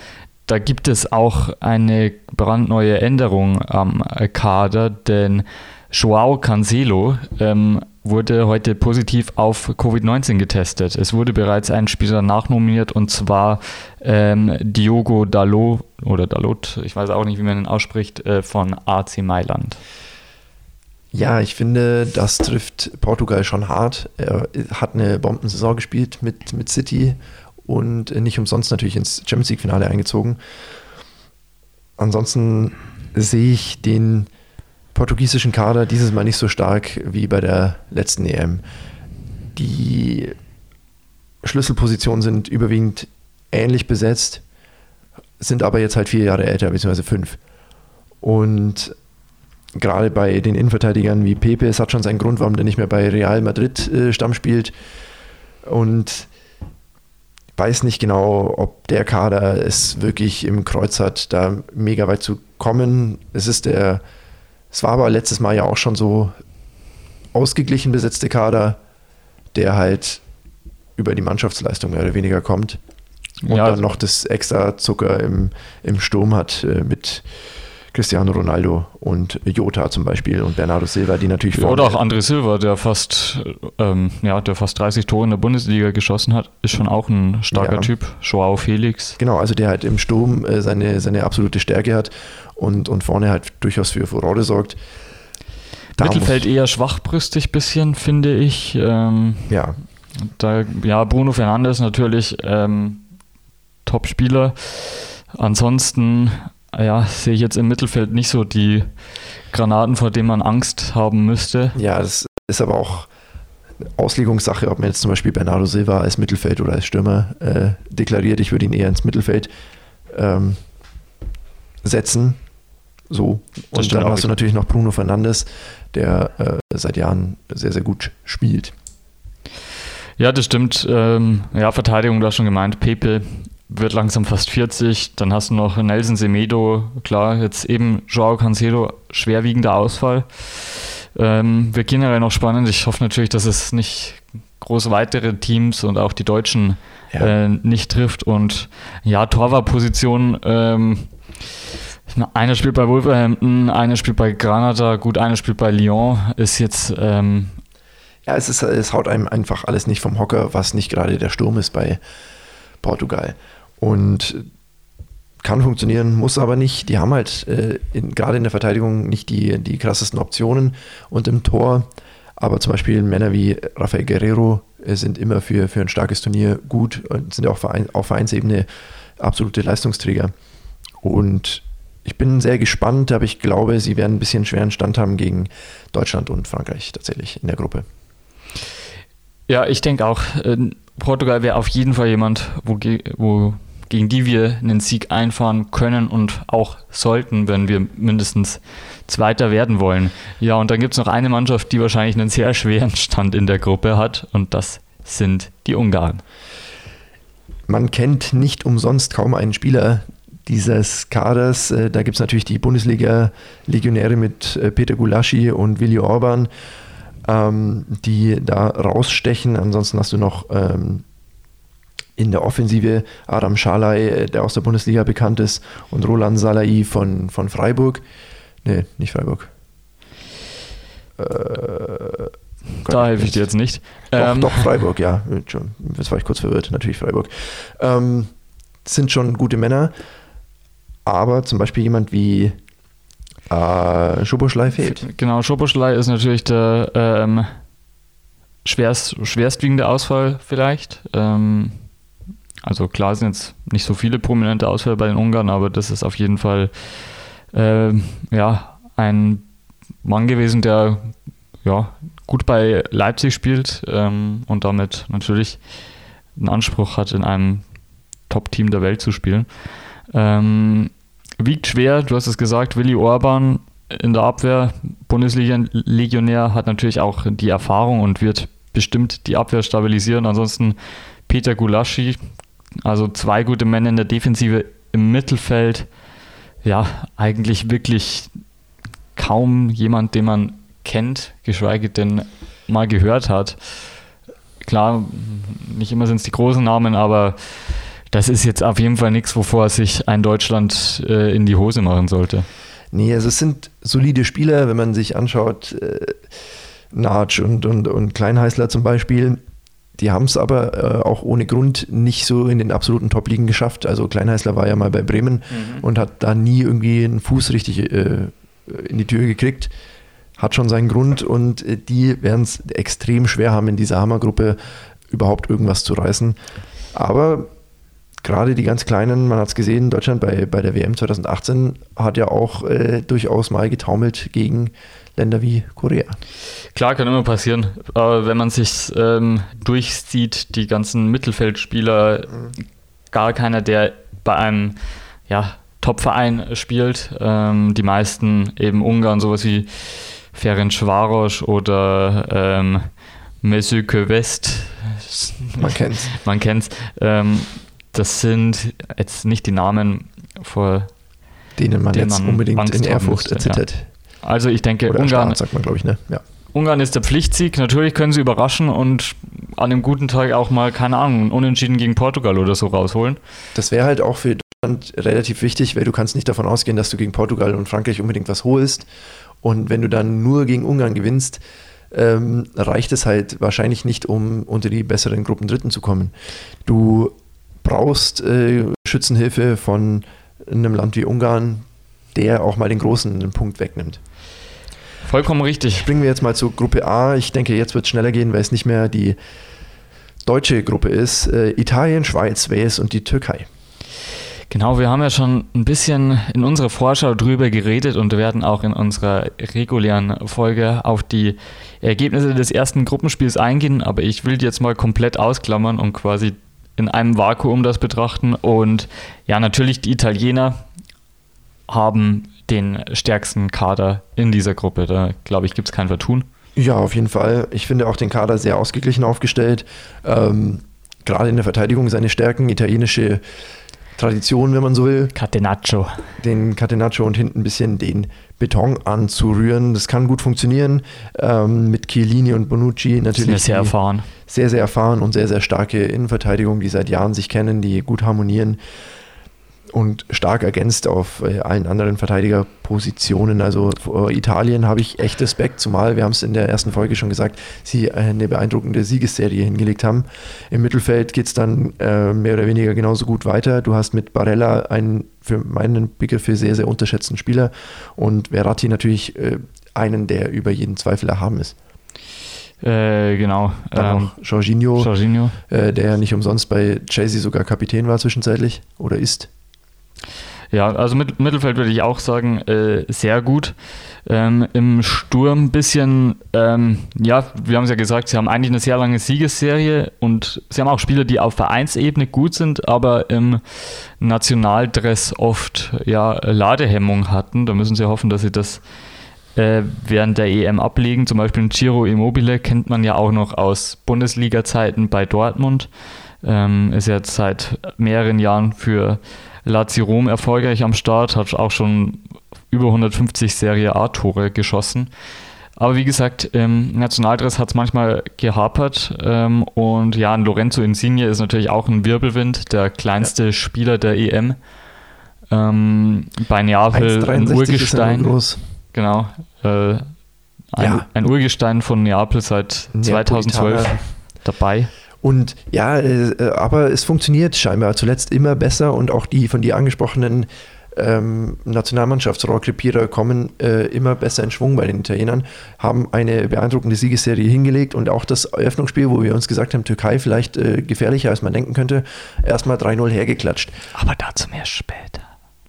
da gibt es auch eine brandneue Änderung am Kader, denn Joao Cancelo ähm, wurde heute positiv auf Covid-19 getestet. Es wurde bereits ein Spieler nachnominiert und zwar ähm, Diogo Dalot oder Dalot, ich weiß auch nicht, wie man ihn ausspricht, äh, von AC Mailand. Ja, ich finde, das trifft Portugal schon hart. Er hat eine Bombensaison gespielt mit, mit City und nicht umsonst natürlich ins Champions League-Finale eingezogen. Ansonsten sehe ich den portugiesischen Kader dieses Mal nicht so stark wie bei der letzten EM. Die Schlüsselpositionen sind überwiegend ähnlich besetzt, sind aber jetzt halt vier Jahre älter, beziehungsweise fünf. Und gerade bei den Innenverteidigern wie Pepe, es hat schon seinen Grund, warum der nicht mehr bei Real Madrid äh, Stamm spielt. Und weiß nicht genau, ob der Kader es wirklich im Kreuz hat, da mega weit zu kommen. Es ist der es war aber letztes Mal ja auch schon so ausgeglichen besetzte Kader, der halt über die Mannschaftsleistung mehr oder weniger kommt. Und ja, dann noch das extra Zucker im, im Sturm hat äh, mit Cristiano Ronaldo und Jota zum Beispiel und Bernardo Silva, die natürlich ja, Oder auch André Silva, der fast, ähm, ja, der fast 30 Tore in der Bundesliga geschossen hat, ist schon auch ein starker ja. Typ. Joao Felix. Genau, also der halt im Sturm äh, seine, seine absolute Stärke hat und, und vorne halt durchaus für Furore sorgt. Da Mittelfeld eher schwachbrüstig bisschen, finde ich. Ähm, ja. Da, ja, Bruno Fernandes natürlich ähm, Top-Spieler. Ansonsten ja, sehe ich jetzt im Mittelfeld nicht so die Granaten, vor denen man Angst haben müsste. Ja, das ist aber auch Auslegungssache, ob man jetzt zum Beispiel Bernardo Silva als Mittelfeld oder als Stürmer äh, deklariert. Ich würde ihn eher ins Mittelfeld ähm, setzen. So. Und dann hast du natürlich noch Bruno Fernandes, der äh, seit Jahren sehr, sehr gut spielt. Ja, das stimmt. Ähm, ja, Verteidigung, du hast schon gemeint. Pepe wird langsam fast 40. Dann hast du noch Nelson Semedo, klar, jetzt eben Joao Cancelo, schwerwiegender Ausfall. Ähm, wird generell noch spannend. Ich hoffe natürlich, dass es nicht große weitere Teams und auch die Deutschen ja. äh, nicht trifft. Und ja, Torwartposition. Ähm, einer spielt bei Wolverhampton, einer spielt bei Granada, gut, einer spielt bei Lyon, ist jetzt. Ähm ja, es, ist, es haut einem einfach alles nicht vom Hocker, was nicht gerade der Sturm ist bei Portugal. Und kann funktionieren, muss aber nicht. Die haben halt äh, in, gerade in der Verteidigung nicht die, die krassesten Optionen und im Tor. Aber zum Beispiel Männer wie Rafael Guerrero äh, sind immer für, für ein starkes Turnier gut und sind auch Verein, auf Vereinsebene absolute Leistungsträger. Und ich bin sehr gespannt, aber ich glaube, sie werden ein bisschen schweren Stand haben gegen Deutschland und Frankreich tatsächlich in der Gruppe. Ja, ich denke auch, äh, Portugal wäre auf jeden Fall jemand, wo, wo, gegen die wir einen Sieg einfahren können und auch sollten, wenn wir mindestens Zweiter werden wollen. Ja, und dann gibt es noch eine Mannschaft, die wahrscheinlich einen sehr schweren Stand in der Gruppe hat und das sind die Ungarn. Man kennt nicht umsonst kaum einen Spieler dieses Kaders. Äh, da gibt es natürlich die Bundesliga-Legionäre mit äh, Peter Gulaschi und Willi Orban, ähm, die da rausstechen. Ansonsten hast du noch ähm, in der Offensive Adam Schalay, äh, der aus der Bundesliga bekannt ist, und Roland Salai von, von Freiburg. Ne, nicht Freiburg. Äh, da helfe ich dir jetzt nicht. Doch, ähm. doch, Freiburg, ja. Jetzt war ich kurz verwirrt, natürlich Freiburg. Ähm, sind schon gute Männer, aber zum Beispiel jemand wie äh, Schoboschlei fehlt. Genau, Schoboschlei ist natürlich der ähm, schwerst, schwerstwiegende Ausfall vielleicht. Ähm, also klar sind jetzt nicht so viele prominente Ausfälle bei den Ungarn, aber das ist auf jeden Fall äh, ja, ein Mann gewesen, der ja, gut bei Leipzig spielt ähm, und damit natürlich einen Anspruch hat, in einem Top-Team der Welt zu spielen. Ähm, wiegt schwer, du hast es gesagt, Willi Orban in der Abwehr, Bundesliga-Legionär, hat natürlich auch die Erfahrung und wird bestimmt die Abwehr stabilisieren. Ansonsten Peter Gulaschi, also zwei gute Männer in der Defensive im Mittelfeld. Ja, eigentlich wirklich kaum jemand, den man kennt, geschweige denn mal gehört hat. Klar, nicht immer sind es die großen Namen, aber das ist jetzt auf jeden Fall nichts, wovor sich ein Deutschland äh, in die Hose machen sollte. Nee, also es sind solide Spieler, wenn man sich anschaut, äh, Natsch und, und, und Kleinheißler zum Beispiel, die haben es aber äh, auch ohne Grund nicht so in den absoluten Top-Ligen geschafft. Also Kleinheißler war ja mal bei Bremen mhm. und hat da nie irgendwie einen Fuß richtig äh, in die Tür gekriegt hat schon seinen Grund und äh, die werden es extrem schwer haben, in dieser Hammergruppe überhaupt irgendwas zu reißen. Aber gerade die ganz Kleinen, man hat es gesehen, Deutschland bei, bei der WM 2018 hat ja auch äh, durchaus mal getaumelt gegen Länder wie Korea. Klar, kann immer passieren. Aber wenn man sich ähm, durchsieht, die ganzen Mittelfeldspieler, mhm. gar keiner, der bei einem ja, Top-Verein spielt. Ähm, die meisten eben Ungarn, sowas wie Ferenc Schwaros oder ähm, Mesüke West. Man kennt's. Man kennt's. Ähm, das sind jetzt nicht die Namen, vor denen man denen jetzt man unbedingt in Ehrfurcht erzittert. Ja. Also ich denke, oder Ungarn, sagt man, glaube ich, ne? Ja. Ungarn ist der Pflichtsieg. Natürlich können sie überraschen und an einem guten Tag auch mal, keine Ahnung, unentschieden gegen Portugal oder so rausholen. Das wäre halt auch für Deutschland relativ wichtig, weil du kannst nicht davon ausgehen, dass du gegen Portugal und Frankreich unbedingt was holst. Und wenn du dann nur gegen Ungarn gewinnst, ähm, reicht es halt wahrscheinlich nicht, um unter die besseren Gruppen Dritten zu kommen. Du brauchst äh, Schützenhilfe von einem Land wie Ungarn, der auch mal den großen einen Punkt wegnimmt. Vollkommen richtig. Springen wir jetzt mal zur Gruppe A. Ich denke, jetzt wird es schneller gehen, weil es nicht mehr die deutsche Gruppe ist. Äh, Italien, Schweiz, Wales und die Türkei. Genau, wir haben ja schon ein bisschen in unserer Vorschau drüber geredet und werden auch in unserer regulären Folge auf die Ergebnisse des ersten Gruppenspiels eingehen, aber ich will die jetzt mal komplett ausklammern und quasi in einem Vakuum das betrachten. Und ja, natürlich die Italiener haben den stärksten Kader in dieser Gruppe. Da glaube ich, gibt es kein Vertun. Ja, auf jeden Fall. Ich finde auch den Kader sehr ausgeglichen aufgestellt. Ähm, gerade in der Verteidigung seine Stärken, italienische Tradition, wenn man so will. Catenaccio. Den Catenaccio und hinten ein bisschen den Beton anzurühren. Das kann gut funktionieren. Ähm, mit Chiellini und Bonucci natürlich. Sehr, sehr erfahren. Sehr, sehr erfahren und sehr, sehr starke Innenverteidigung, die seit Jahren sich kennen, die gut harmonieren und stark ergänzt auf äh, allen anderen Verteidigerpositionen. Also vor Italien habe ich echt Respekt, zumal wir haben es in der ersten Folge schon gesagt, sie eine beeindruckende Siegesserie hingelegt haben. Im Mittelfeld geht es dann äh, mehr oder weniger genauso gut weiter. Du hast mit Barella einen für meinen Begriff sehr, sehr unterschätzten Spieler und Verratti natürlich äh, einen, der über jeden Zweifel erhaben ist. Äh, genau. Dann ähm, noch Jorginho, Jorginho. Äh, der ja nicht umsonst bei Chelsea sogar Kapitän war zwischenzeitlich oder ist. Ja, also mit, Mittelfeld würde ich auch sagen, äh, sehr gut. Ähm, Im Sturm ein bisschen, ähm, ja, wir haben es ja gesagt, sie haben eigentlich eine sehr lange Siegesserie und sie haben auch Spieler, die auf Vereinsebene gut sind, aber im Nationaldress oft ja, Ladehemmung hatten. Da müssen sie hoffen, dass sie das äh, während der EM ablegen. Zum Beispiel Giro Immobile kennt man ja auch noch aus Bundesliga-Zeiten bei Dortmund. Ähm, ist jetzt seit mehreren Jahren für Lazio Rom erfolgreich am Start, hat auch schon über 150 Serie A-Tore geschossen. Aber wie gesagt, im Nationaldress hat es manchmal gehapert. Ähm, und ja, ein Lorenzo Insigne ist natürlich auch ein Wirbelwind, der kleinste ja. Spieler der EM. Ähm, bei Neapel ein Urgestein. Genau. Äh, ein, ja. ein, Urgestein von Neapel seit Neapolitaner. 2012 dabei. Und ja, äh, aber es funktioniert scheinbar zuletzt immer besser und auch die von dir angesprochenen ähm, Nationalmannschaftsrohrkrepierer kommen äh, immer besser in Schwung bei den Italienern, haben eine beeindruckende Siegesserie hingelegt und auch das Eröffnungsspiel, wo wir uns gesagt haben, Türkei vielleicht äh, gefährlicher als man denken könnte, erstmal 3-0 hergeklatscht. Aber dazu mehr später.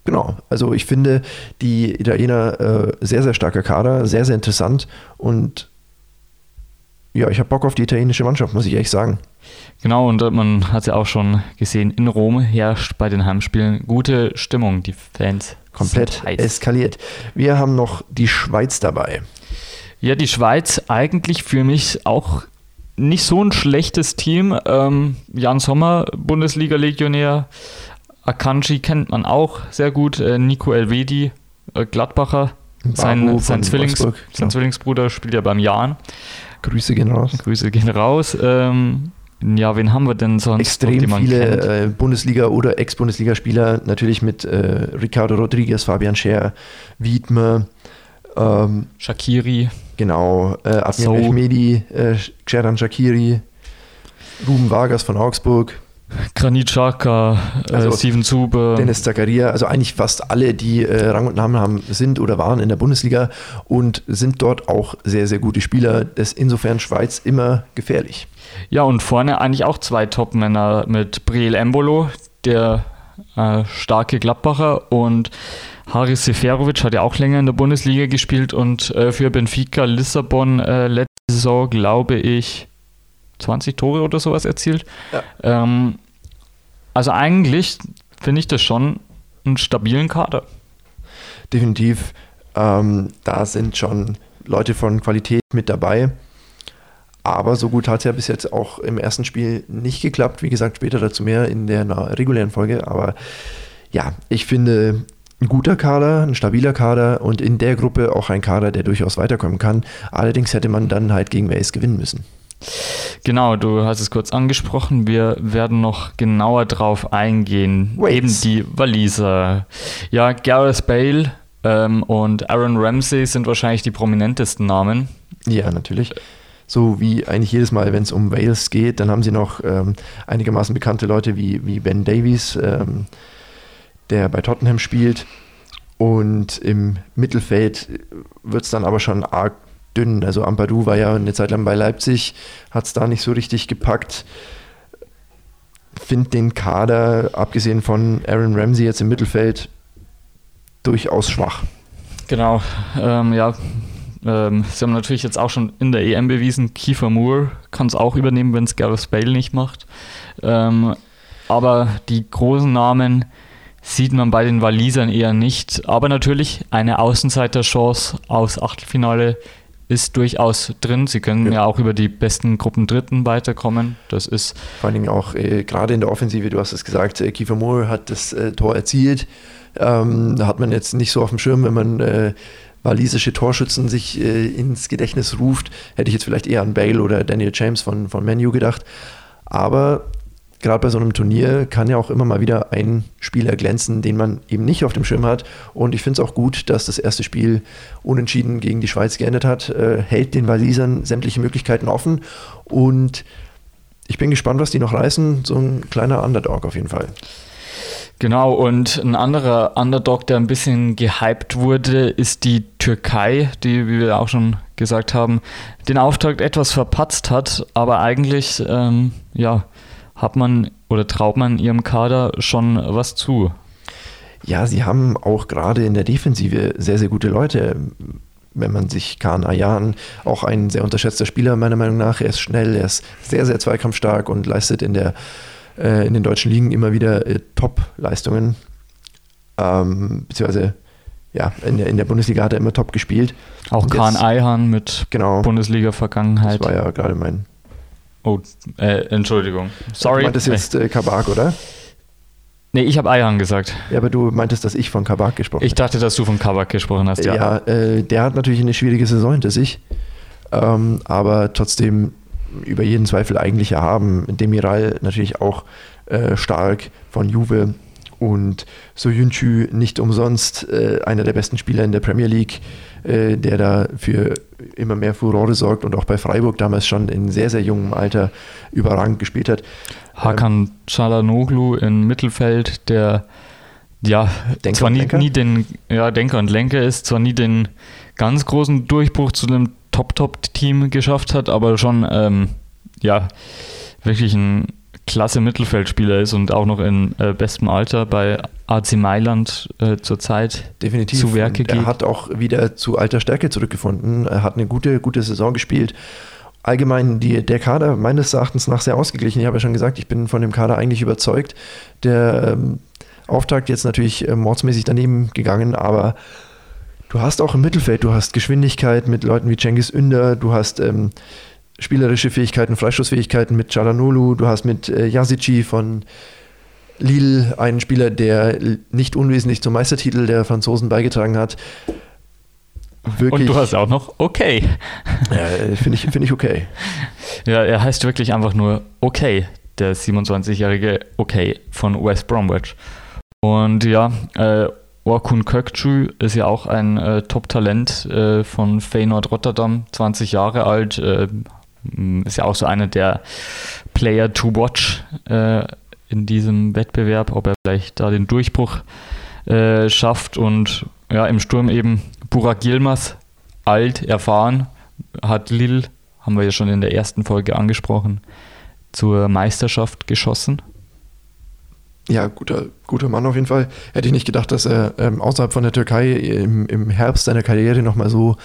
Genau, also ich finde die Italiener äh, sehr, sehr starker Kader, sehr, sehr interessant und ja, ich habe Bock auf die italienische Mannschaft, muss ich ehrlich sagen. Genau, und man hat ja auch schon gesehen, in Rom herrscht bei den Heimspielen gute Stimmung. Die Fans komplett eskaliert. Wir haben noch die Schweiz dabei. Ja, die Schweiz eigentlich für mich auch nicht so ein schlechtes Team. Ähm, Jan Sommer, Bundesliga-Legionär. Akanji kennt man auch sehr gut. Äh, Nico Elvedi, äh, Gladbacher. Sein, sein, Zwillings, sein genau. Zwillingsbruder spielt ja beim Jan. Grüße gehen raus. Grüße gehen raus. Ähm, ja, wen haben wir denn sonst? Extrem viele äh, Bundesliga- oder Ex-Bundesligaspieler, natürlich mit äh, Ricardo Rodriguez, Fabian Scher, Wiedmer, ähm, Shakiri. Genau, äh, Admiral so. Mehmedi, äh, Xeran Shakiri, Ruben Vargas von Augsburg. Granit Xhaka, äh, also Steven Zube. Dennis Zakaria, also eigentlich fast alle, die äh, Rang und Namen haben, sind oder waren in der Bundesliga und sind dort auch sehr, sehr gute Spieler. Das ist insofern Schweiz immer gefährlich. Ja, und vorne eigentlich auch zwei Top-Männer mit Briel Embolo, der äh, starke Gladbacher und Haris Seferovic hat ja auch länger in der Bundesliga gespielt und äh, für Benfica Lissabon äh, letzte Saison, glaube ich, 20 Tore oder sowas erzielt. Ja. Ähm, also eigentlich finde ich das schon einen stabilen Kader. Definitiv. Ähm, da sind schon Leute von Qualität mit dabei. Aber so gut hat es ja bis jetzt auch im ersten Spiel nicht geklappt. Wie gesagt, später dazu mehr in der regulären Folge. Aber ja, ich finde ein guter Kader, ein stabiler Kader und in der Gruppe auch ein Kader, der durchaus weiterkommen kann. Allerdings hätte man dann halt gegen Wales gewinnen müssen. Genau, du hast es kurz angesprochen. Wir werden noch genauer drauf eingehen. Wales. Eben die Waliser. Ja, Gareth Bale ähm, und Aaron Ramsey sind wahrscheinlich die prominentesten Namen. Ja, natürlich so wie eigentlich jedes Mal, wenn es um Wales geht, dann haben sie noch ähm, einigermaßen bekannte Leute wie, wie Ben Davies, ähm, der bei Tottenham spielt. Und im Mittelfeld wird es dann aber schon arg dünn. Also Ampadu war ja eine Zeit lang bei Leipzig, hat es da nicht so richtig gepackt. Finde den Kader, abgesehen von Aaron Ramsey jetzt im Mittelfeld, durchaus schwach. Genau, ähm, ja, ähm, sie haben natürlich jetzt auch schon in der EM bewiesen, Kiefer Moore kann es auch übernehmen, wenn es Gareth Bale nicht macht. Ähm, aber die großen Namen sieht man bei den Walisern eher nicht. Aber natürlich eine Außenseiterchance aus Achtelfinale ist durchaus drin. Sie können ja, ja auch über die besten Gruppen Dritten weiterkommen. Das ist vor allen Dingen auch äh, gerade in der Offensive. Du hast es gesagt, äh, Kiefer Moore hat das äh, Tor erzielt. Ähm, da hat man jetzt nicht so auf dem Schirm, wenn man äh, walisische Torschützen sich äh, ins Gedächtnis ruft, hätte ich jetzt vielleicht eher an Bale oder Daniel James von, von Manu gedacht. Aber gerade bei so einem Turnier kann ja auch immer mal wieder ein Spieler glänzen, den man eben nicht auf dem Schirm hat. Und ich finde es auch gut, dass das erste Spiel unentschieden gegen die Schweiz geendet hat. Äh, hält den Walisern sämtliche Möglichkeiten offen. Und ich bin gespannt, was die noch reißen. So ein kleiner Underdog auf jeden Fall. Genau, und ein anderer Underdog, der ein bisschen gehypt wurde, ist die Türkei, die, wie wir auch schon gesagt haben, den Auftakt etwas verpatzt hat, aber eigentlich, ähm, ja, hat man oder traut man ihrem Kader schon was zu. ja, sie haben auch gerade in der Defensive sehr, sehr gute Leute. Wenn man sich Kahn Ayan, auch ein sehr unterschätzter Spieler meiner Meinung nach, er ist schnell, er ist sehr, sehr zweikampfstark und leistet in, der, äh, in den deutschen Ligen immer wieder äh, Top-Leistungen. Ähm, beziehungsweise ja, in der, in der Bundesliga hat er immer top gespielt. Auch Kahn Eihan mit genau, Bundesliga-Vergangenheit. Das war ja gerade mein. Oh, äh, Entschuldigung. Sorry. Du meintest jetzt äh, Kabak, oder? Nee, ich habe Eihan gesagt. Ja, aber du meintest, dass ich von Kabak gesprochen habe. Ich dachte, dass du von Kabak gesprochen hast, ja. Ja, äh, der hat natürlich eine schwierige Saison hinter sich, ähm, aber trotzdem über jeden Zweifel eigentlich erhaben. Demiral natürlich auch äh, stark von Juve und Soyuncu nicht umsonst äh, einer der besten Spieler in der Premier League, äh, der da für immer mehr Furore sorgt und auch bei Freiburg damals schon in sehr, sehr jungem Alter überragend gespielt hat. Hakan Çalhanoğlu im Mittelfeld, der ja Denker zwar nie, nie den ja, Denker und Lenker ist, zwar nie den ganz großen Durchbruch zu einem Top-Top-Team geschafft hat, aber schon ähm, ja wirklich ein klasse Mittelfeldspieler ist und auch noch in äh, bestem Alter bei AC Mailand äh, zurzeit Definitiv. zu Werke und er geht. hat auch wieder zu alter Stärke zurückgefunden. Er hat eine gute, gute Saison gespielt. Allgemein die, der Kader meines Erachtens nach sehr ausgeglichen. Ich habe ja schon gesagt, ich bin von dem Kader eigentlich überzeugt. Der ähm, Auftakt jetzt natürlich äh, mordsmäßig daneben gegangen, aber du hast auch im Mittelfeld, du hast Geschwindigkeit mit Leuten wie Cengiz Ünder, du hast ähm, spielerische Fähigkeiten, Freistoßfähigkeiten mit Çalhanoğlu, du hast mit äh, Yazici von Lille einen Spieler, der nicht unwesentlich zum Meistertitel der Franzosen beigetragen hat. Wirklich, Und du hast auch noch okay. äh, finde ich, find ich okay. Ja, er heißt wirklich einfach nur Okay, der 27-jährige Okay von West Bromwich. Und ja, äh, Orkun Kökçü ist ja auch ein äh, Top-Talent äh, von Feyenoord Rotterdam, 20 Jahre alt, äh, ist ja auch so einer der Player to watch äh, in diesem Wettbewerb, ob er vielleicht da den Durchbruch äh, schafft und ja, im Sturm eben Burak Yilmaz, alt, erfahren, hat Lille, haben wir ja schon in der ersten Folge angesprochen, zur Meisterschaft geschossen. Ja, guter, guter Mann auf jeden Fall. Hätte ich nicht gedacht, dass er ähm, außerhalb von der Türkei im, im Herbst seiner Karriere nochmal so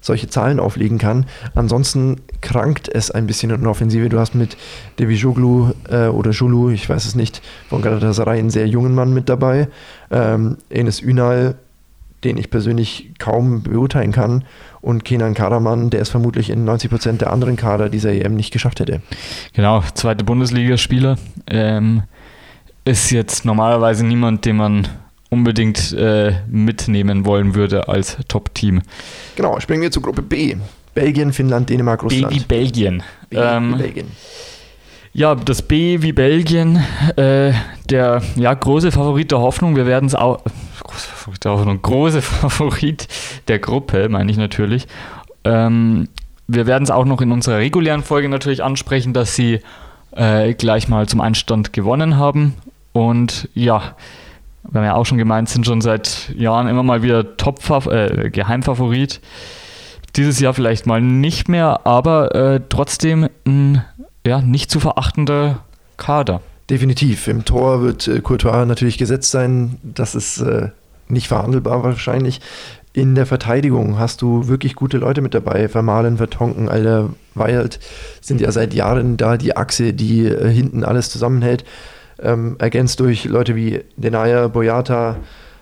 solche Zahlen auflegen kann. Ansonsten krankt es ein bisschen in der Offensive. Du hast mit Devijoglu äh, oder Julu, ich weiß es nicht, von Galatasaray einen sehr jungen Mann mit dabei. Ähm, Enes Ünal, den ich persönlich kaum beurteilen kann. Und Kenan Karaman, der es vermutlich in 90% der anderen Kader dieser EM nicht geschafft hätte. Genau, zweite Bundesligaspieler. Ähm, ist jetzt normalerweise niemand, den man unbedingt äh, mitnehmen wollen würde als Top-Team. Genau, springen wir zu Gruppe B. Belgien, Finnland, Dänemark, Russland. B wie Belgien. B Ähm, wie Belgien. Ja, das B wie Belgien, äh, der ja, große Favorit der Hoffnung. Wir werden es auch. Große Favorit der Hoffnung, große Favorit der Gruppe, meine ich natürlich. Ähm, wir werden es auch noch in unserer regulären Folge natürlich ansprechen, dass sie äh, gleich mal zum Einstand gewonnen haben. Und ja, wir haben ja auch schon gemeint, sind schon seit Jahren immer mal wieder Top äh, Geheimfavorit. Dieses Jahr vielleicht mal nicht mehr, aber äh, trotzdem ein ja, nicht zu verachtender Kader. Definitiv. Im Tor wird äh, Courtois natürlich gesetzt sein. Das ist äh, nicht verhandelbar wahrscheinlich. In der Verteidigung hast du wirklich gute Leute mit dabei. Vermalen, Vertonken, Alter, Wild sind ja seit Jahren da die Achse, die äh, hinten alles zusammenhält. Ähm, ergänzt durch Leute wie Denaya, Boyata,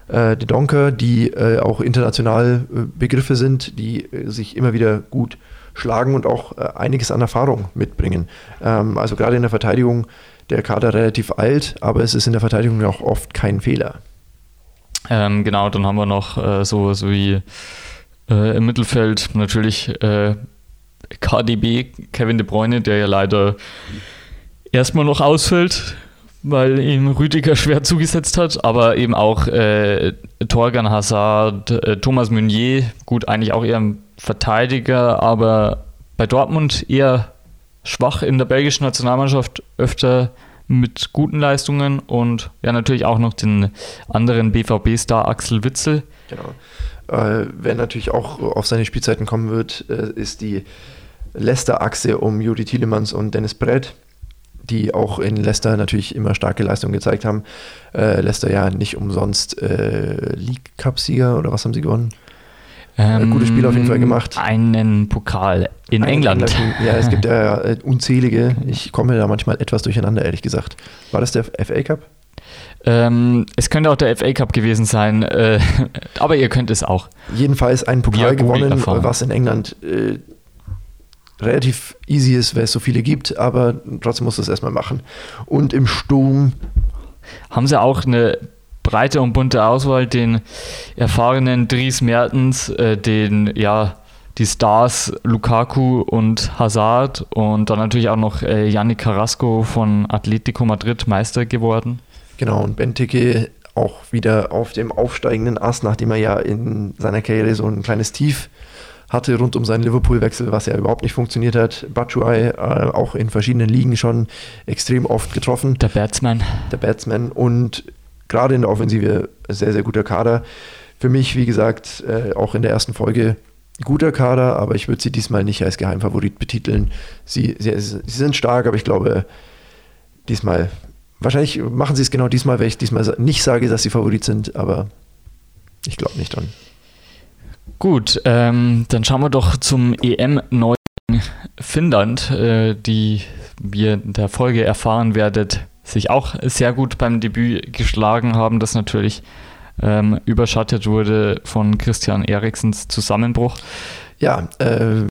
äh, De Donker, die äh, auch international äh, Begriffe sind, die äh, sich immer wieder gut schlagen und auch äh, einiges an Erfahrung mitbringen. Ähm, also gerade in der Verteidigung der Kader relativ alt, aber es ist in der Verteidigung auch oft kein Fehler. Ähm, genau, dann haben wir noch äh, sowas wie äh, im Mittelfeld natürlich äh, KDB, Kevin De Bruyne, der ja leider erstmal noch ausfällt, weil ihm Rüdiger schwer zugesetzt hat, aber eben auch äh, Torgan Hazard, äh, Thomas Meunier, gut, eigentlich auch eher ein Verteidiger, aber bei Dortmund eher schwach in der belgischen Nationalmannschaft, öfter mit guten Leistungen und ja, natürlich auch noch den anderen BVB-Star Axel Witzel. Genau. Äh, wer natürlich auch auf seine Spielzeiten kommen wird, äh, ist die Leicester-Achse um Juri Tielemans und Dennis Brett. Die auch in Leicester natürlich immer starke Leistungen gezeigt haben. Äh, Leicester ja nicht umsonst äh, League Cup-Sieger oder was haben sie gewonnen? Ähm, gutes Spiel auf jeden Fall gemacht. Einen Pokal in Ein England. Ja, es gibt ja äh, unzählige. Ich komme da manchmal etwas durcheinander, ehrlich gesagt. War das der FA Cup? Ähm, es könnte auch der FA Cup gewesen sein, äh, aber ihr könnt es auch. Jedenfalls einen Pokal gewonnen, Google-Erfahrung. was in England äh, relativ easy ist, weil es so viele gibt, aber trotzdem musst du es erstmal machen. Und im Sturm, Haben sie auch eine breite und bunte Auswahl, den erfahrenen Dries Mertens, äh, den, ja, die Stars Lukaku und Hazard und dann natürlich auch noch äh, Yannick Carrasco von Atletico Madrid Meister geworden. genau, und Benteke auch wieder auf dem aufsteigenden Ast, nachdem er ja in seiner Karriere so ein kleines Tief hatte rund um seinen Liverpool-Wechsel, was ja überhaupt nicht funktioniert hat. Batshuayi äh, auch in verschiedenen Ligen schon extrem oft getroffen. Der Batsman. der Batsman und gerade in der Offensive sehr, sehr guter Kader. Für mich, wie gesagt, äh, auch in der ersten Folge guter Kader, aber ich würde sie diesmal nicht als Geheimfavorit betiteln. Sie, sie, sie sind stark, aber ich glaube, diesmal, wahrscheinlich machen sie es genau diesmal, weil ich diesmal nicht sage, dass sie Favorit sind, aber ich glaube nicht dran. Gut, ähm, dann schauen wir doch zum EM neu Finnland, äh, die wir in der Folge erfahren werdet, sich auch sehr gut beim Debüt geschlagen haben, das natürlich ähm, überschattet wurde von Christian Eriksens Zusammenbruch. Ja, äh,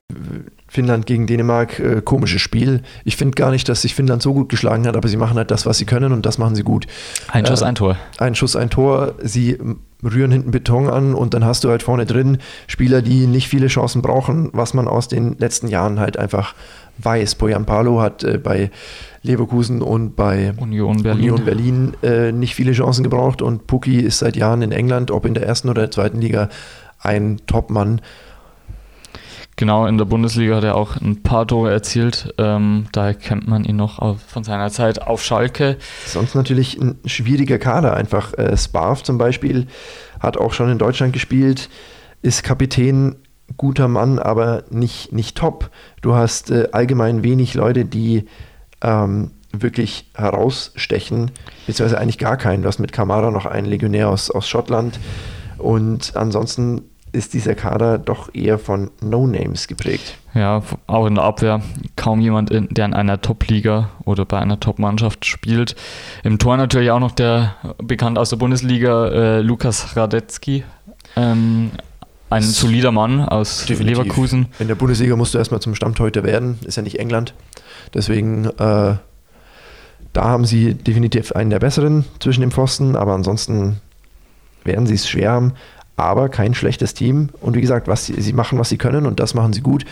Finnland gegen Dänemark, äh, komisches Spiel. Ich finde gar nicht, dass sich Finnland so gut geschlagen hat, aber sie machen halt das, was sie können und das machen sie gut. Ein Schuss, Äh, ein Tor. ein Schuss, ein Tor, sie m, rühren hinten Beton an und dann hast du halt vorne drin Spieler, die nicht viele Chancen brauchen, was man aus den letzten Jahren halt einfach weiß. Bojan Palo hat äh, bei Leverkusen und bei Union Berlin. Union Berlin äh, nicht viele Chancen gebraucht und Puki ist seit Jahren in England, ob in der ersten oder der zweiten Liga, ein Topmann. Genau, in der Bundesliga hat er auch ein paar Tore erzielt. Ähm, daher kennt man ihn noch auf, von seiner Zeit auf Schalke. Sonst natürlich ein schwieriger Kader einfach. Äh, Sparf zum Beispiel hat auch schon in Deutschland gespielt, ist Kapitän, guter Mann, aber nicht, nicht top. Du hast äh, allgemein wenig Leute, die ähm, wirklich herausstechen, beziehungsweise eigentlich gar keinen. Du hast mit Kamara noch einen Legionär aus, aus Schottland und ansonsten ist dieser Kader doch eher von No-Names geprägt. Ja, auch in der Abwehr kaum jemand, in, der in einer Top-Liga oder bei einer Top-Mannschaft spielt. Im Tor natürlich auch noch der bekannt aus der Bundesliga äh, Lukas Radetzky. Ähm, ein solider Mann aus Definitiv. Leverkusen. In der Bundesliga musst du erstmal zum Stammtorhüter werden, ist ja nicht England. Deswegen, äh, da haben sie definitiv einen der besseren zwischen dem Pfosten, aber ansonsten werden sie es schwer haben. Aber kein schlechtes Team. Und wie gesagt, was sie, sie machen, was sie können und das machen sie gut.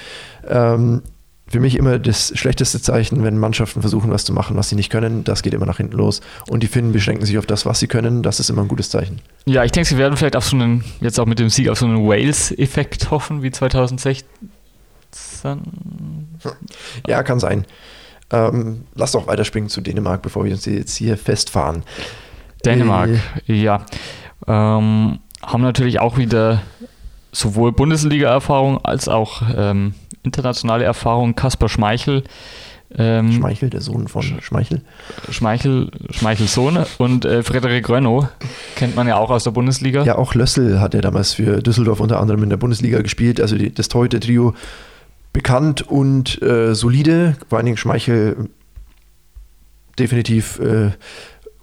Ähm, für mich immer das schlechteste Zeichen, wenn Mannschaften versuchen, was zu machen, was sie nicht können. Das geht immer nach hinten los. Und die Finnen beschränken sich auf das, was sie können. Das ist immer ein gutes Zeichen. Ja, ich denke, sie werden vielleicht auf so einen, jetzt auch mit dem Sieg auf so einen Wales-Effekt hoffen, wie 2016. Ja, kann sein. Ähm, lass doch weiterspringen zu Dänemark, bevor wir uns jetzt hier festfahren. Dänemark, Äh, ja. Ähm, haben natürlich auch wieder sowohl Bundesliga-Erfahrung als auch ähm, internationale Erfahrung. Kaspar Schmeichel, ähm, Schmeichel, der Sohn von Schmeichel. Schmeichel, Schmeichel Sohn und äh, Frederik Renault kennt man ja auch aus der Bundesliga. Ja, auch Lössel hat er damals für Düsseldorf unter anderem in der Bundesliga gespielt. Also die, das Torhüter-Trio bekannt und äh, solide. Vor allen Dingen Schmeichel definitiv äh,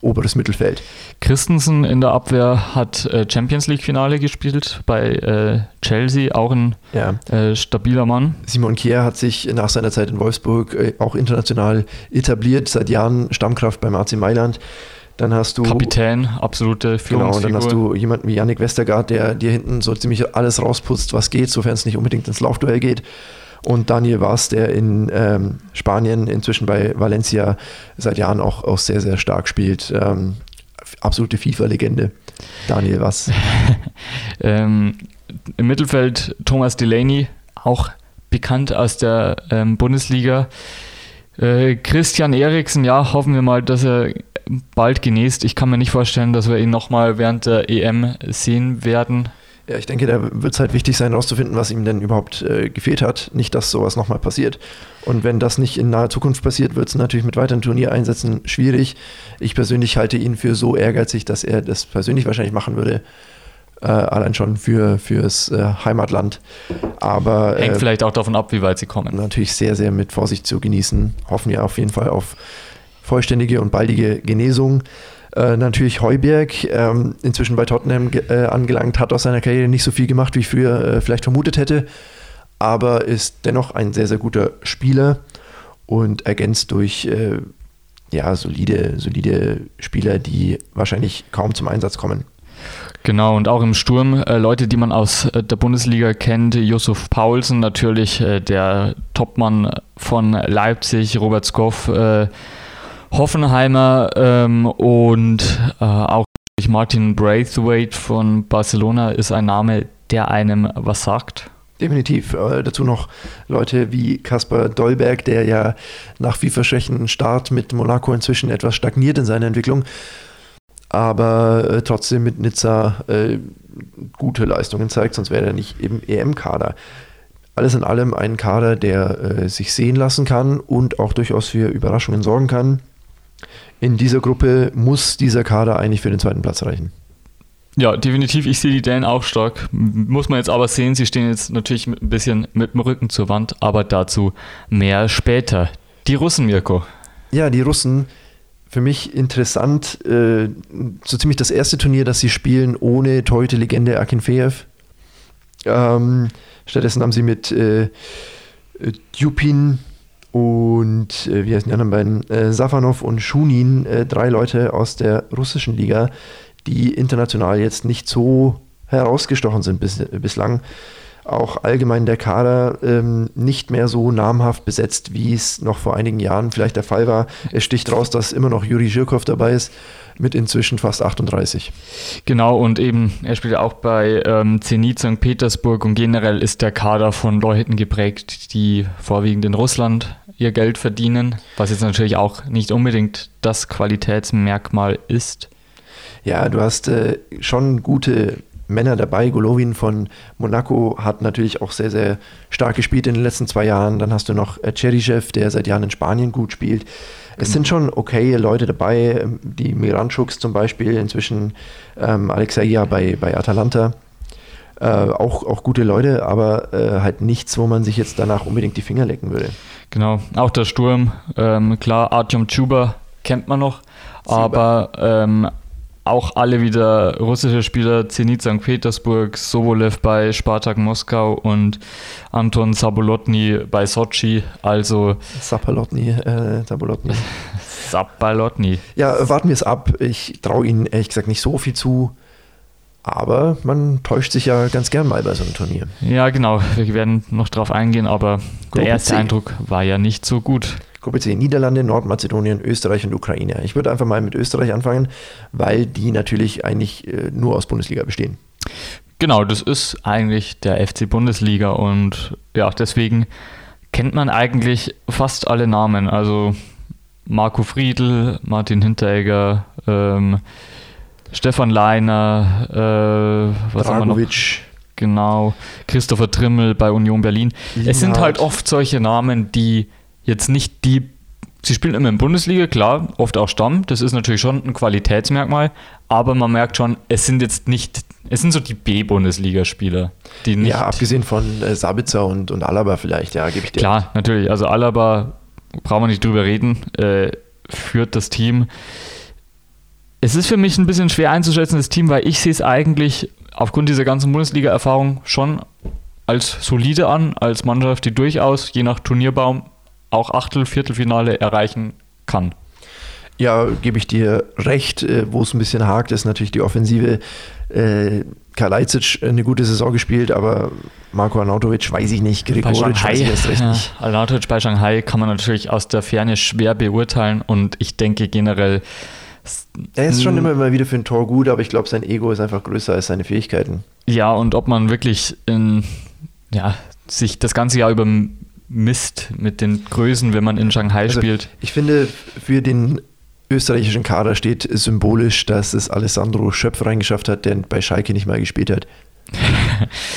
oberes Mittelfeld. Christensen in der Abwehr hat äh, Champions League-Finale gespielt bei äh, Chelsea, auch ein Ja. äh, stabiler Mann. Simon Kier hat sich nach seiner Zeit in Wolfsburg auch international etabliert, seit Jahren Stammkraft beim AC Mailand. Dann hast du Kapitän, absolute Genau, Führungsfigur. dann hast du jemanden wie Yannick Westergaard, der dir hinten so ziemlich alles rausputzt, was geht, sofern es nicht unbedingt ins Laufduell geht. Und Daniel Vaz, der in ähm, Spanien, inzwischen bei Valencia, seit Jahren auch, auch sehr, sehr stark spielt. Ähm, absolute FIFA-Legende. Daniel Vaz. Ähm, Im Mittelfeld Thomas Delaney, auch bekannt aus der ähm, Bundesliga. Äh, Christian Eriksen, ja, hoffen wir mal, dass er bald genäst. Ich kann mir nicht vorstellen, dass wir ihn nochmal während der EM sehen werden. Ja, ich denke, da wird es halt wichtig sein, herauszufinden, was ihm denn überhaupt äh, gefehlt hat. Nicht, dass sowas nochmal passiert. Und wenn das nicht in naher Zukunft passiert, wird es natürlich mit weiteren Turniereinsätzen schwierig. Ich persönlich halte ihn für so ehrgeizig, dass er das persönlich wahrscheinlich machen würde. Äh, allein schon für, fürs äh, Heimatland. Aber hängt äh, vielleicht auch davon ab, wie weit sie kommen. Natürlich sehr, sehr mit Vorsicht zu genießen. Hoffen wir auf jeden Fall auf vollständige und baldige Genesung. Äh, natürlich Heuberg, ähm, inzwischen bei Tottenham äh, angelangt, hat aus seiner Karriere nicht so viel gemacht, wie ich früher äh, vielleicht vermutet hätte, aber ist dennoch ein sehr, sehr guter Spieler und ergänzt durch ja, solide, solide Spieler, die wahrscheinlich kaum zum Einsatz kommen. Genau, und auch im Sturm äh, Leute, die man aus äh, der Bundesliga kennt. Yusuf Paulsen natürlich, äh, der Topmann von Leipzig, Robert Skoff, äh, Hoffenheimer ähm, und äh, auch Martin Braithwaite von Barcelona ist ein Name, der einem was sagt. Definitiv. Äh, dazu noch Leute wie Kaspar Dolberg, der ja nach vielversprechendem Start mit Monaco inzwischen etwas stagniert in seiner Entwicklung aber äh, trotzdem mit Nizza äh, gute Leistungen zeigt, sonst wäre er nicht im EM-Kader. Alles in allem ein Kader, der äh, sich sehen lassen kann und auch durchaus für Überraschungen sorgen kann. In dieser Gruppe muss dieser Kader eigentlich für den zweiten Platz reichen. Ja, definitiv. Ich sehe die Dänen auch stark. Muss man jetzt aber sehen, sie stehen jetzt natürlich ein bisschen mit dem Rücken zur Wand, aber dazu mehr später. Die Russen, Mirko. Ja, die Russen für mich interessant, äh, so ziemlich das erste Turnier, das sie spielen ohne Torhüter-Legende Akinfeev. Ähm, stattdessen haben sie mit äh, Dupin und äh, wie heißen die anderen beiden? Äh, Safanov und Schunin, äh, drei Leute aus der russischen Liga, die international jetzt nicht so herausgestochen sind bis, bislang auch allgemein der Kader ähm, nicht mehr so namhaft besetzt, wie es noch vor einigen Jahren vielleicht der Fall war. Es sticht raus, dass immer noch Juri Zhirkov dabei ist, mit inzwischen fast 38. Genau, und eben, er spielt auch bei ähm, Zenit St. Petersburg und generell ist der Kader von Leuten geprägt, die vorwiegend in Russland ihr Geld verdienen, was jetzt natürlich auch nicht unbedingt das Qualitätsmerkmal ist. Ja, du hast äh, schon gute Männer dabei. Golovin von Monaco hat natürlich auch sehr, sehr stark gespielt in den letzten zwei Jahren. Dann hast du noch äh, Cherichev, der seit Jahren in Spanien gut spielt. Es genau. sind schon okay Leute dabei, ähm, die Miranchuks zum Beispiel, inzwischen ähm, Alexeia bei, bei Atalanta. Äh, auch, auch gute Leute, aber äh, halt nichts, wo man sich jetzt danach unbedingt die Finger lecken würde. Genau, auch der Sturm, ähm, klar, Artyom Chuba kennt man noch, Super. aber ähm, auch alle wieder russische Spieler, Zenit St. Petersburg, Sobolev bei Spartak Moskau und Anton Sabolotny bei Sochi. Also Sapalotny, äh, Sabolotny. Sapalotny. Ja, warten wir es ab. Ich traue Ihnen ehrlich gesagt nicht so viel zu. Aber man täuscht sich ja ganz gern mal bei so einem Turnier. Ja, genau. Wir werden noch drauf eingehen, aber Gruppe der erste C. Eindruck war ja nicht so gut. Gruppe C Niederlande, Nordmazedonien, Österreich und Ukraine. Ich würde einfach mal mit Österreich anfangen, weil die natürlich eigentlich äh, nur aus Bundesliga bestehen. Genau, das ist eigentlich der FC Bundesliga und ja, deswegen kennt man eigentlich fast alle Namen. Also Marco Friedl, Martin Hinteregger, ähm, Stefan Leiner, äh, was Dragovic. haben wir noch? Genau, Christopher Trimmel bei Union Berlin. Lienhardt. Es sind halt oft solche Namen, die jetzt nicht die, sie spielen immer in Bundesliga, klar, oft auch Stamm, das ist natürlich schon ein Qualitätsmerkmal, aber man merkt schon, es sind jetzt nicht, es sind so die B-Bundesligaspieler, die nicht. Ja, abgesehen von äh, Sabitzer und, und Alaba vielleicht, ja, gebe ich dir. Klar, recht. natürlich, also Alaba, brauchen wir nicht drüber reden, äh, führt das Team. Es ist für mich ein bisschen schwer einzuschätzen, das Team, weil ich sehe es eigentlich aufgrund dieser ganzen Bundesliga-Erfahrung schon als solide an, als Mannschaft, die durchaus je nach Turnierbaum auch Achtel-, Viertelfinale erreichen kann. Ja, gebe ich dir recht. Äh, wo es ein bisschen hakt, ist natürlich die Offensive. Äh, Kalajdzic eine gute Saison gespielt, aber Marco Arnautovic weiß ich nicht, Grigoric weiß ich erst recht ja, nicht. Arnautovic bei Shanghai kann man natürlich aus der Ferne schwer beurteilen und ich denke generell... Er ist schon immer, immer wieder für ein Tor gut, aber ich glaube, sein Ego ist einfach größer als seine Fähigkeiten. Ja, und ob man wirklich in, ja, sich das ganze Jahr über Mist mit den Größen, wenn man in Shanghai also, spielt. Ich finde, für den österreichischen Kader steht symbolisch, dass es Alessandro Schöpf reingeschafft hat, der bei Schalke nicht mal gespielt hat.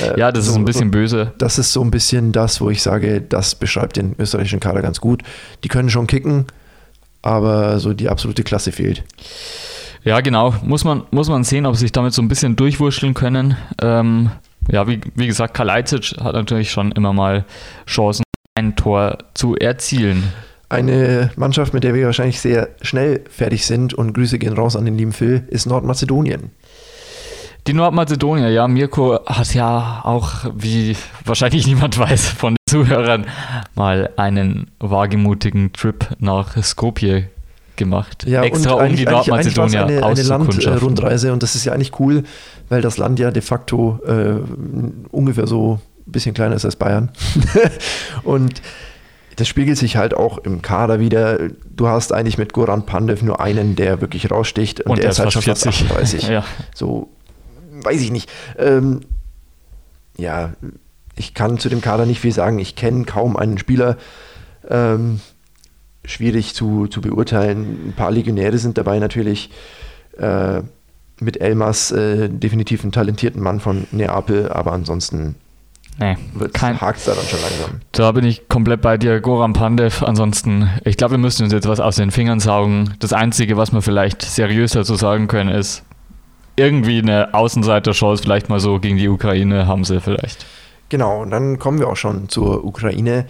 Äh, ja, das so, ist ein bisschen böse. Das ist so ein bisschen das, wo ich sage, das beschreibt den österreichischen Kader ganz gut. Die können schon kicken, aber so die absolute Klasse fehlt. Ja, genau. Muss man, muss man sehen, ob sie sich damit so ein bisschen durchwurschteln können. Ähm, ja, wie, wie gesagt, Kalajdzic hat natürlich schon immer mal Chancen, ein Tor zu erzielen. Eine Mannschaft, mit der wir wahrscheinlich sehr schnell fertig sind und Grüße gehen raus an den lieben Phil, ist Nordmazedonien. Die Nordmazedonier, ja, Mirko hat ja auch, wie wahrscheinlich niemand weiß von den Zuhörern, mal einen wagemutigen Trip nach Skopje gemacht. Ja, extra um die Nordmazedonier eine, eine Landrundreise und das ist ja eigentlich cool, weil das Land ja de facto äh, ungefähr so ein bisschen kleiner ist als Bayern. und das spiegelt sich halt auch im Kader wieder. Du hast eigentlich mit Goran Pandev nur einen, der wirklich raussticht und, und der ist halt schon 40. 38. ja. So, weiß ich nicht. Ähm, ja, ich kann zu dem Kader nicht viel sagen. Ich kenne kaum einen Spieler. Ähm, schwierig zu, zu beurteilen. Ein paar Legionäre sind dabei natürlich. Äh, mit Elmas äh, definitiv einen talentierten Mann von Neapel, aber ansonsten nee, hakt es da dann schon langsam. Da bin ich komplett bei dir, Goran Pandev. Ansonsten, ich glaube, wir müssen uns jetzt was aus den Fingern saugen. Das Einzige, was wir vielleicht seriös dazu sagen können, ist, irgendwie eine Außenseiter-Chance, vielleicht mal so gegen die Ukraine haben sie vielleicht. Genau, und dann kommen wir auch schon zur Ukraine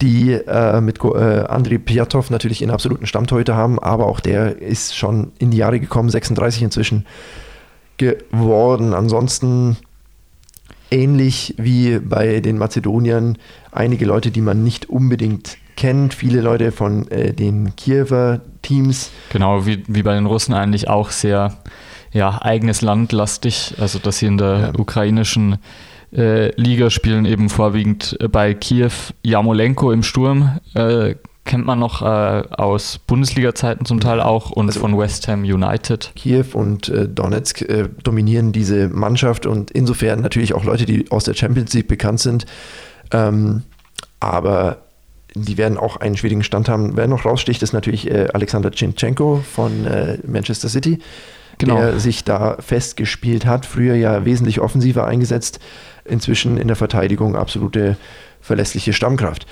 die äh, mit äh, Andrei Piatov natürlich einen absoluten Stammtorhüter haben, aber auch der ist schon in die Jahre gekommen, 36 inzwischen geworden. Ansonsten ähnlich wie bei den Mazedoniern einige Leute, die man nicht unbedingt kennt, viele Leute von äh, den Kiewer Teams. Genau, wie, wie bei den Russen eigentlich auch sehr ja, eigenes Land lastig, also dass sie in der ja. ukrainischen äh, Liga spielen eben vorwiegend bei Kiew Jamolenko im Sturm. Äh, kennt man noch äh, aus Bundesliga-Zeiten zum Teil auch und also von West Ham United. Kiew und äh, Donetsk äh, dominieren diese Mannschaft und insofern natürlich auch Leute, die aus der Champions League bekannt sind. Ähm, aber die werden auch einen schwierigen Stand haben. Wer noch raussticht, ist natürlich Alexander Zinchenko von Manchester City genau. der sich da festgespielt hat. Früher ja wesentlich offensiver eingesetzt, inzwischen in der Verteidigung absolute verlässliche Stammkraft.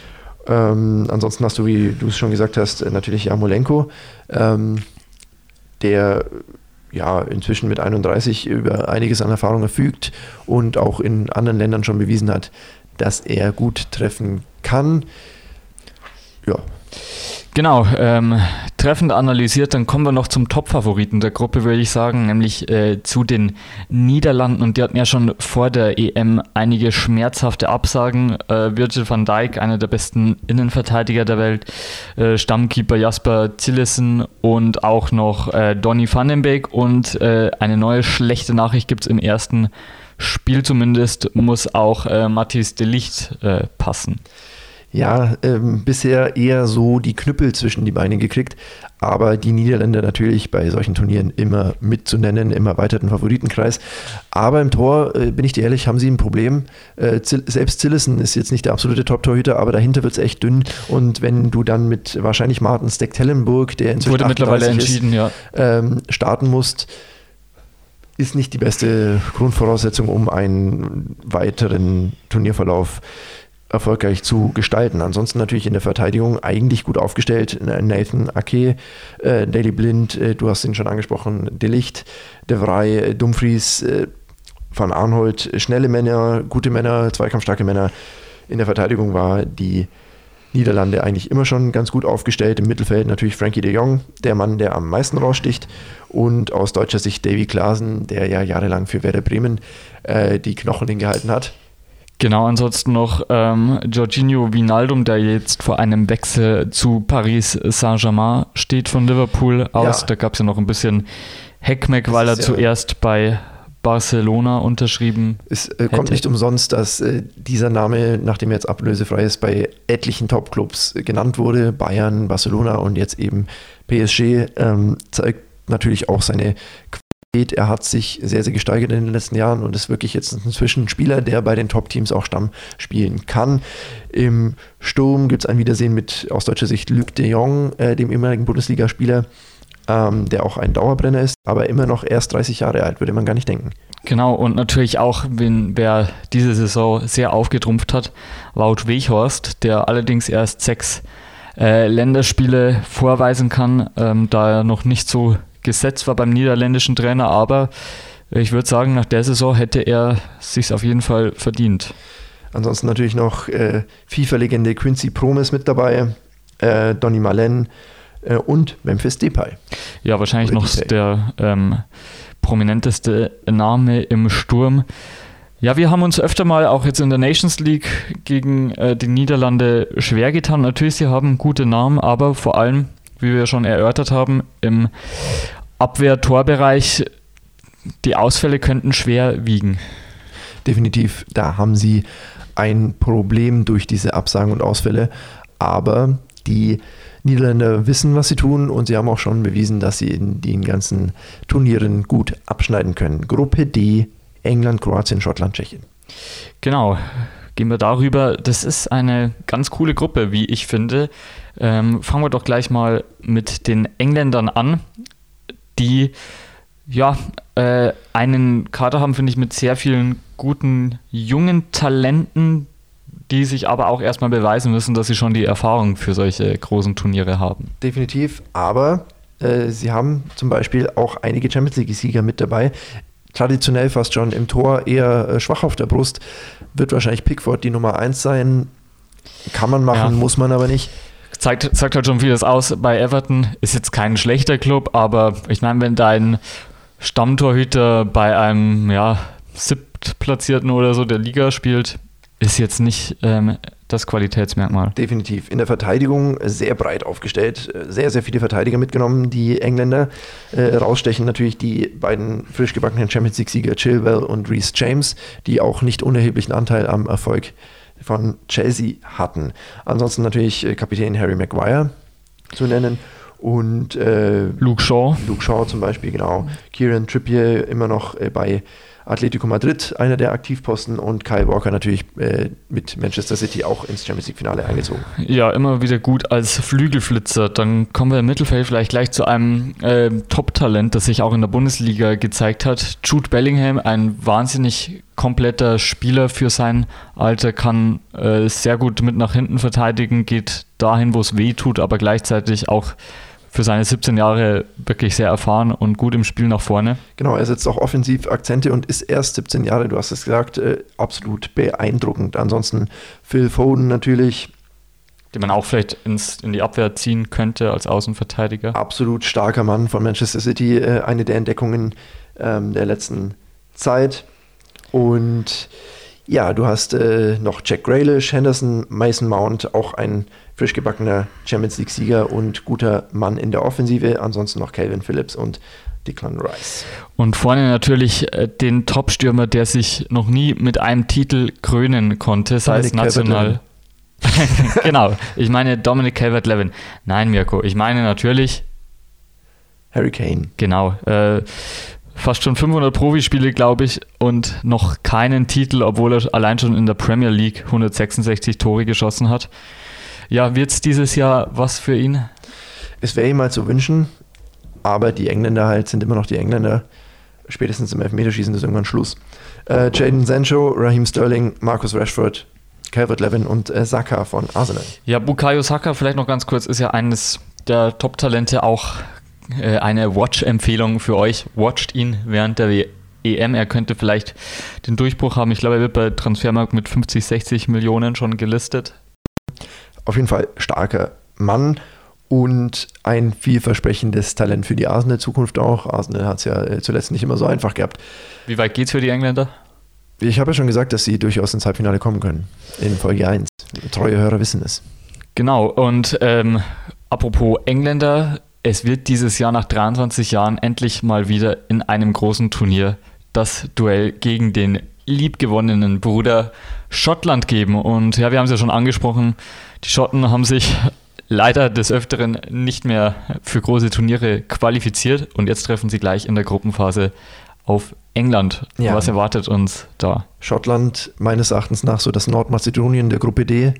Ähm, ansonsten hast du, wie du es schon gesagt hast, natürlich Jamolenko, ähm, der ja inzwischen mit 31 über einiges an Erfahrung verfügt und auch in anderen Ländern schon bewiesen hat, dass er gut treffen kann. Ja. Genau, ähm, treffend analysiert, dann kommen wir noch zum Top-Favoriten der Gruppe, würde ich sagen, nämlich äh, zu den Niederlanden. Und die hatten ja schon vor der EM einige schmerzhafte Absagen. Äh, Virgil van Dijk, einer der besten Innenverteidiger der Welt, äh, Stammkeeper Jasper Zillesen und auch noch äh, Donny van den Beek. Und äh, eine neue schlechte Nachricht gibt es im ersten Spiel zumindest, muss auch äh, Matthias de Licht äh, passen ja, ähm, bisher eher so die Knüppel zwischen die Beine gekriegt. Aber die Niederländer natürlich bei solchen Turnieren immer mitzunennen im erweiterten Favoritenkreis. Aber im Tor, äh, bin ich dir ehrlich, haben sie ein Problem. Äh, selbst Zillison ist jetzt nicht der absolute Top-Torhüter, aber dahinter wird es echt dünn. Und wenn du dann mit wahrscheinlich Martin Steck-Tellenburg, der inzwischen Wurde mittlerweile entschieden, ist, ja. ähm, starten musst, ist nicht die beste Grundvoraussetzung, um einen weiteren Turnierverlauf zu erfolgreich zu gestalten. Ansonsten natürlich in der Verteidigung eigentlich gut aufgestellt. Nathan Ake, äh, Daily Blind, äh, du hast ihn schon angesprochen, Delicht, De Vrij, äh, Dumfries, äh, Van Arnhold, schnelle Männer, gute Männer, zweikampfstarke Männer. In der Verteidigung war die Niederlande eigentlich immer schon ganz gut aufgestellt. Im Mittelfeld natürlich Frankie de Jong, der Mann, der am meisten raussticht. Und aus deutscher Sicht Davy Klaasen, der ja jahrelang für Werder Bremen äh, die Knochen hingehalten hat. Genau, ansonsten noch ähm, Jorginho Vinaldum, der jetzt vor einem Wechsel zu Paris Saint-Germain steht von Liverpool aus. Ja. Da gab es ja noch ein bisschen Heckmeck, weil er ja zuerst bei Barcelona unterschrieben. Es äh, kommt nicht umsonst, dass äh, dieser Name, nachdem er jetzt ablösefrei ist, bei etlichen Topclubs äh, genannt wurde. Bayern, Barcelona und jetzt eben PSG. Ähm, zeigt natürlich auch seine er hat sich sehr, sehr gesteigert in den letzten Jahren und ist wirklich jetzt inzwischen ein Spieler, der bei den Top-Teams auch Stamm spielen kann. Im Sturm gibt es ein Wiedersehen mit aus deutscher Sicht Luc de Jong, äh, dem ehemaligen Bundesligaspieler. ähm, der auch ein Dauerbrenner ist, aber immer noch erst 30 Jahre alt, würde man gar nicht denken. Genau, und natürlich auch, wenn, wer diese Saison sehr aufgetrumpft hat, Wout Weghorst, der allerdings erst sechs äh, Länderspiele vorweisen kann, ähm, da er noch nicht so gesetzt war beim niederländischen Trainer, aber ich würde sagen, nach der Saison hätte er sich auf jeden Fall verdient. Ansonsten natürlich noch äh, FIFA-Legende Quincy Promes mit dabei, äh, Donny Malen äh, und Memphis Depay. Ja, wahrscheinlich Oder noch Depay. der ähm, prominenteste Name im Sturm. Ja, wir haben uns öfter mal auch jetzt in der Nations League gegen äh, die Niederlande schwer getan. Natürlich, sie haben gute Namen, aber vor allem, wie wir schon erörtert haben, im Abwehr-Torbereich, die Ausfälle könnten schwer wiegen. Definitiv, da haben sie ein Problem durch diese Absagen und Ausfälle, aber die Niederländer wissen, was sie tun und sie haben auch schon bewiesen, dass sie in den ganzen Turnieren gut abschneiden können. Gruppe D, England, Kroatien, Schottland, Tschechien. Genau, gehen wir darüber. Das ist eine ganz coole Gruppe, wie ich finde. Ähm, fangen wir doch gleich mal mit den Engländern an, die ja äh, einen Kader haben, finde ich, mit sehr vielen guten jungen Talenten, die sich aber auch erstmal beweisen müssen, dass sie schon die Erfahrung für solche großen Turniere haben. Definitiv, aber äh, sie haben zum Beispiel auch einige Champions League-Sieger mit dabei. Traditionell fast schon im Tor eher äh, schwach auf der Brust. Wird wahrscheinlich Pickford die Nummer 1 sein. Kann man machen, ja. muss man aber nicht. Zeigt, sagt halt schon vieles aus. Bei Everton ist jetzt kein schlechter Club, aber ich meine, wenn dein Stammtorhüter bei einem ja, siebtplatzierten oder so der Liga spielt, ist jetzt nicht ähm, das Qualitätsmerkmal. Definitiv. In der Verteidigung sehr breit aufgestellt, sehr, sehr viele Verteidiger mitgenommen. Die Engländer äh, rausstechen natürlich die beiden frisch gebackenen Champions League-Sieger Chilwell und Reece James, die auch nicht unerheblichen Anteil am Erfolg von Chelsea hatten. Ansonsten natürlich äh, Kapitän Harry Maguire zu nennen und äh, Luke Shaw. Luke Shaw zum Beispiel, genau. Kieran Trippier immer noch äh, bei Atletico Madrid einer der Aktivposten und Kyle Walker natürlich äh, mit Manchester City auch ins Champions League-Finale eingezogen. Ja, immer wieder gut als Flügelflitzer. Dann kommen wir im Mittelfeld vielleicht gleich zu einem äh, Top-Talent, das sich auch in der Bundesliga gezeigt hat. Jude Bellingham, ein wahnsinnig kompletter Spieler für sein Alter, kann äh, sehr gut mit nach hinten verteidigen, geht dahin, wo es weh tut, aber gleichzeitig auch für seine 17 Jahre wirklich sehr erfahren und gut im Spiel nach vorne. Genau, er setzt auch offensiv Akzente und ist erst 17 Jahre, du hast es gesagt, äh, absolut beeindruckend. Ansonsten Phil Foden natürlich. Den man auch vielleicht ins, in die Abwehr ziehen könnte als Außenverteidiger. Absolut starker Mann von Manchester City, äh, eine der Entdeckungen ähm, der letzten Zeit. Und ja, du hast äh, noch Jack Grealish, Henderson, Mason Mount, auch ein frisch gebackener Champions League-Sieger und guter Mann in der Offensive. Ansonsten noch Calvin Phillips und Declan Rice. Und vorne natürlich äh, den Top-Stürmer, der sich noch nie mit einem Titel krönen konnte, sei es national. genau, ich meine Dominic Calvert-Levin. Nein, Mirko, ich meine natürlich Harry Kane. Genau. Äh, fast schon 500 Profispiele, glaube ich, und noch keinen Titel, obwohl er allein schon in der Premier League 166 Tore geschossen hat. Ja, wird es dieses Jahr was für ihn? Es wäre ihm mal zu wünschen, aber die Engländer halt sind immer noch die Engländer. Spätestens im Elfmeterschießen ist irgendwann Schluss. Äh, Jaden Sancho, Raheem Sterling, Marcus Rashford, Calvert Levin und äh, Saka von Arsenal. Ja, Bukayo Saka, vielleicht noch ganz kurz, ist ja eines der Top-Talente, auch äh, eine Watch-Empfehlung für euch. Watcht ihn während der EM. Er könnte vielleicht den Durchbruch haben. Ich glaube, er wird bei Transfermarkt mit 50, 60 Millionen schon gelistet auf jeden Fall starker Mann und ein vielversprechendes Talent für die Arsenal-Zukunft auch. Arsenal hat es ja äh, zuletzt nicht immer so einfach gehabt. Wie weit geht es für die Engländer? Ich habe ja schon gesagt, dass sie durchaus ins Halbfinale kommen können. In Folge 1. Treue Hörer wissen es. Genau, und ähm, apropos Engländer, es wird dieses Jahr nach 23 Jahren endlich mal wieder in einem großen Turnier das Duell gegen den liebgewonnenen Bruder Schottland geben. Und ja, wir haben es ja schon angesprochen, die Schotten haben sich leider des Öfteren nicht mehr für große Turniere qualifiziert und jetzt treffen sie gleich in der Gruppenphase auf England. Ja. Was erwartet uns da? Schottland meines Erachtens nach so das Nordmazedonien der Gruppe D.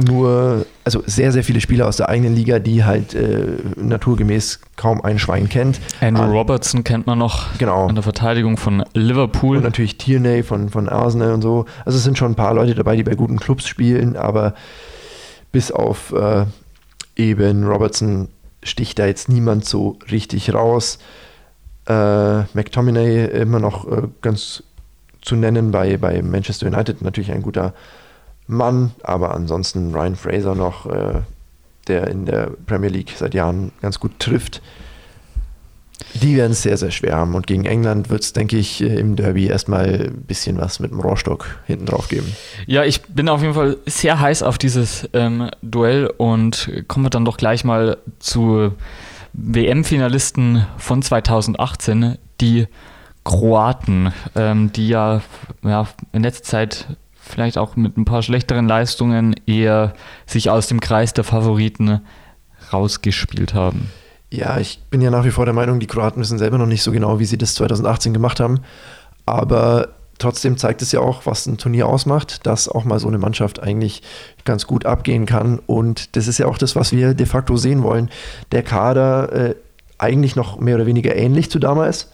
nur, also sehr, sehr viele Spieler aus der eigenen Liga, die halt äh, naturgemäß kaum ein Schwein kennt. Andrew An Robertson kennt man noch genau. in der Verteidigung von Liverpool. Und natürlich Tierney von, von Arsenal und so. Also es sind schon ein paar Leute dabei, die bei guten Clubs spielen, aber bis auf äh, eben Robertson sticht da jetzt niemand so richtig raus. Äh, McTominay immer noch äh, ganz zu nennen bei, bei Manchester United, natürlich ein guter Mann, aber ansonsten Ryan Fraser noch, äh, der in der Premier League seit Jahren ganz gut trifft. Die werden es sehr, sehr schwer haben. Und gegen England wird es, denke ich, äh, im Derby erstmal ein bisschen was mit dem Rohrstock hinten drauf geben. Ja, ich bin auf jeden Fall sehr heiß auf dieses ähm, Duell und kommen wir dann doch gleich mal zu WM-Finalisten von 2018, die Kroaten, ähm, die ja, ja in letzter Zeit vielleicht auch mit ein paar schlechteren Leistungen eher sich aus dem Kreis der Favoriten rausgespielt haben. Ja, ich bin ja nach wie vor der Meinung, die Kroaten wissen selber noch nicht so genau, wie sie das 2018 gemacht haben. Aber trotzdem zeigt es ja auch, was ein Turnier ausmacht, dass auch mal so eine Mannschaft eigentlich ganz gut abgehen kann. Und das ist ja auch das, was wir de facto sehen wollen. Der Kader äh, eigentlich noch mehr oder weniger ähnlich zu damals,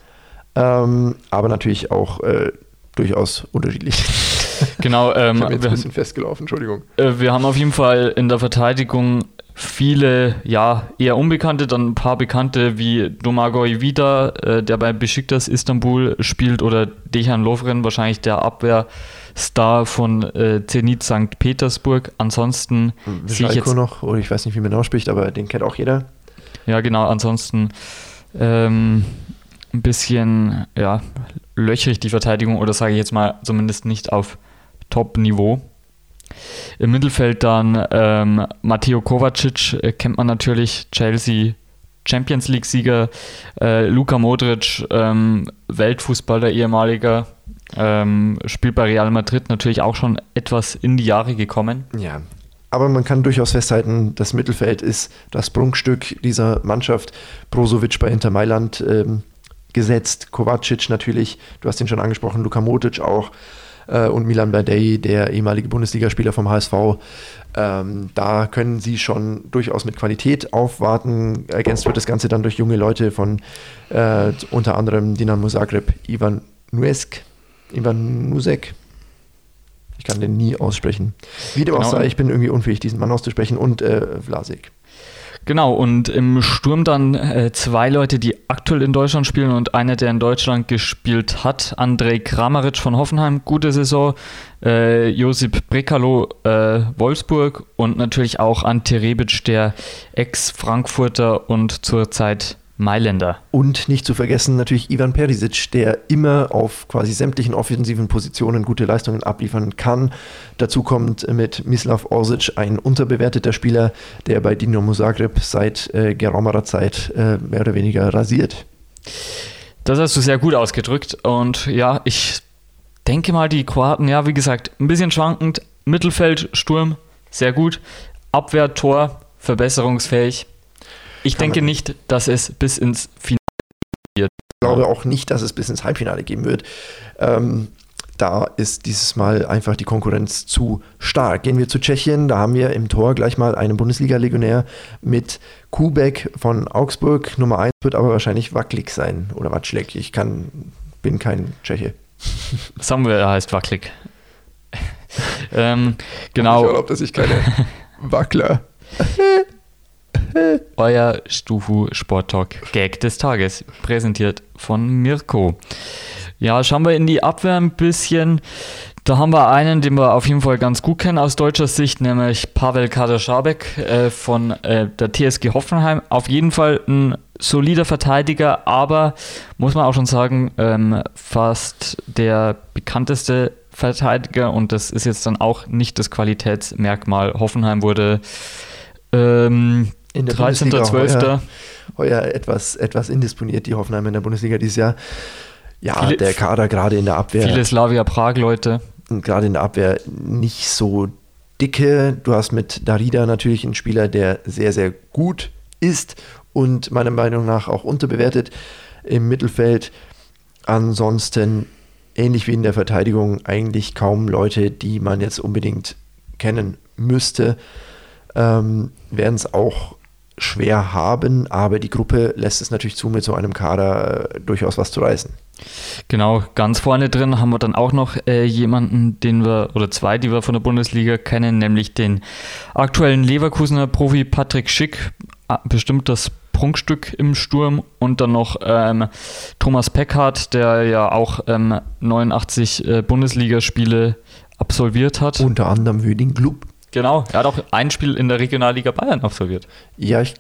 ähm, aber natürlich auch äh, durchaus unterschiedlich. Genau, ähm, ich habe jetzt ein bisschen festgelaufen, Entschuldigung. Äh, wir haben auf jeden Fall in der Verteidigung viele, ja, eher Unbekannte, dann ein paar Bekannte wie Domagoj Vida, äh, der bei Besiktas Istanbul spielt, oder Dejan Lovren, wahrscheinlich der Abwehrstar von äh, Zenit St. Petersburg. Ansonsten sehe ich jetzt noch, oder ich weiß nicht, wie man ausspricht, aber den kennt auch jeder. Ja, genau, ansonsten ähm, ein bisschen, ja, löchrig die Verteidigung, oder sage ich jetzt mal zumindest nicht auf Top-Niveau. Im Mittelfeld dann ähm, Matteo Kovacic, äh, kennt man natürlich, Chelsea Champions League-Sieger, äh, Luka Modric, ähm, Weltfußballer, ehemaliger, ähm, spielt bei Real Madrid natürlich auch schon etwas in die Jahre gekommen. Ja, aber man kann durchaus festhalten, das Mittelfeld ist das Prunkstück dieser Mannschaft. Brozovic bei Inter Mailand ähm, gesetzt, Kovacic natürlich, du hast ihn schon angesprochen, Luka Modric auch äh, und Milan Bardei, der ehemalige Bundesligaspieler vom HSV. Ähm, da können sie schon durchaus mit Qualität aufwarten. Ergänzt wird das Ganze dann durch junge Leute von äh, unter anderem Dinamo Zagreb, Ivan Nuesk, Ivan Nusek. Ich kann den nie aussprechen. Wie dem genau. auch sei, ich bin irgendwie unfähig, diesen Mann auszusprechen und äh, Vlasik. Genau, und im Sturm dann äh, zwei Leute, die aktuell in Deutschland spielen und einer, der in Deutschland gespielt hat. Andrei Kramaric von Hoffenheim, gute Saison. Äh, Josip Brekalo, äh, Wolfsburg und natürlich auch Ante Rebic, der Ex-Frankfurter und zurzeit Mailänder. Und nicht zu vergessen natürlich Ivan Perisic, der immer auf quasi sämtlichen offensiven Positionen gute Leistungen abliefern kann. Dazu kommt mit Mislav Orsic ein unterbewerteter Spieler, der bei Dinamo Zagreb seit äh, geraumer Zeit äh, mehr oder weniger rasiert. Das hast du sehr gut ausgedrückt und ja, ich denke mal, die Kroaten, ja, wie gesagt, ein bisschen schwankend, Mittelfeld, Sturm, sehr gut, Abwehr, Tor, verbesserungsfähig ich denke nicht, dass es bis ins Finale wird. Ich glaube auch nicht, dass es bis ins Halbfinale gehen wird. Ähm, da ist dieses Mal einfach die Konkurrenz zu stark. Gehen wir zu Tschechien, da haben wir im Tor gleich mal einen Bundesliga-Legionär mit Kubek von Augsburg. Nummer 1 wird aber wahrscheinlich wackelig sein oder watschleck. Ich kann, bin kein Tscheche. Samuel heißt wackelig. ähm, genau. Ich glaube, dass ich keine Wackler Euer Stufu Sport Talk Gag des Tages, präsentiert von Mirko. Ja, schauen wir in die Abwehr ein bisschen. Da haben wir einen, den wir auf jeden Fall ganz gut kennen aus deutscher Sicht, nämlich Pavel Kaderschabek äh, von äh, der TSG Hoffenheim. Auf jeden Fall ein solider Verteidiger, aber muss man auch schon sagen, ähm, fast der bekannteste Verteidiger und das ist jetzt dann auch nicht das Qualitätsmerkmal. Hoffenheim wurde ähm, in der 13.12. Heuer, heuer etwas, etwas indisponiert, die Hoffenheim in der Bundesliga dieses Jahr. Ja, viele, der Kader gerade in der Abwehr. Viele Slavia Prag-Leute. Gerade in der Abwehr nicht so dicke. Du hast mit Darida natürlich einen Spieler, der sehr, sehr gut ist und meiner Meinung nach auch unterbewertet im Mittelfeld. Ansonsten ähnlich wie in der Verteidigung eigentlich kaum Leute, die man jetzt unbedingt kennen müsste, ähm, werden es auch schwer haben, aber die Gruppe lässt es natürlich zu, mit so einem Kader äh, durchaus was zu reißen. Genau, ganz vorne drin haben wir dann auch noch äh, jemanden, den wir, oder zwei, die wir von der Bundesliga kennen, nämlich den aktuellen Leverkusener Profi Patrick Schick, ah, bestimmt das Prunkstück im Sturm und dann noch ähm, Thomas Peckhardt, der ja auch ähm, 89 äh, Bundesligaspiele absolviert hat. Unter anderem für den Club. Genau, er hat auch ein Spiel in der Regionalliga Bayern absolviert. Ja, ich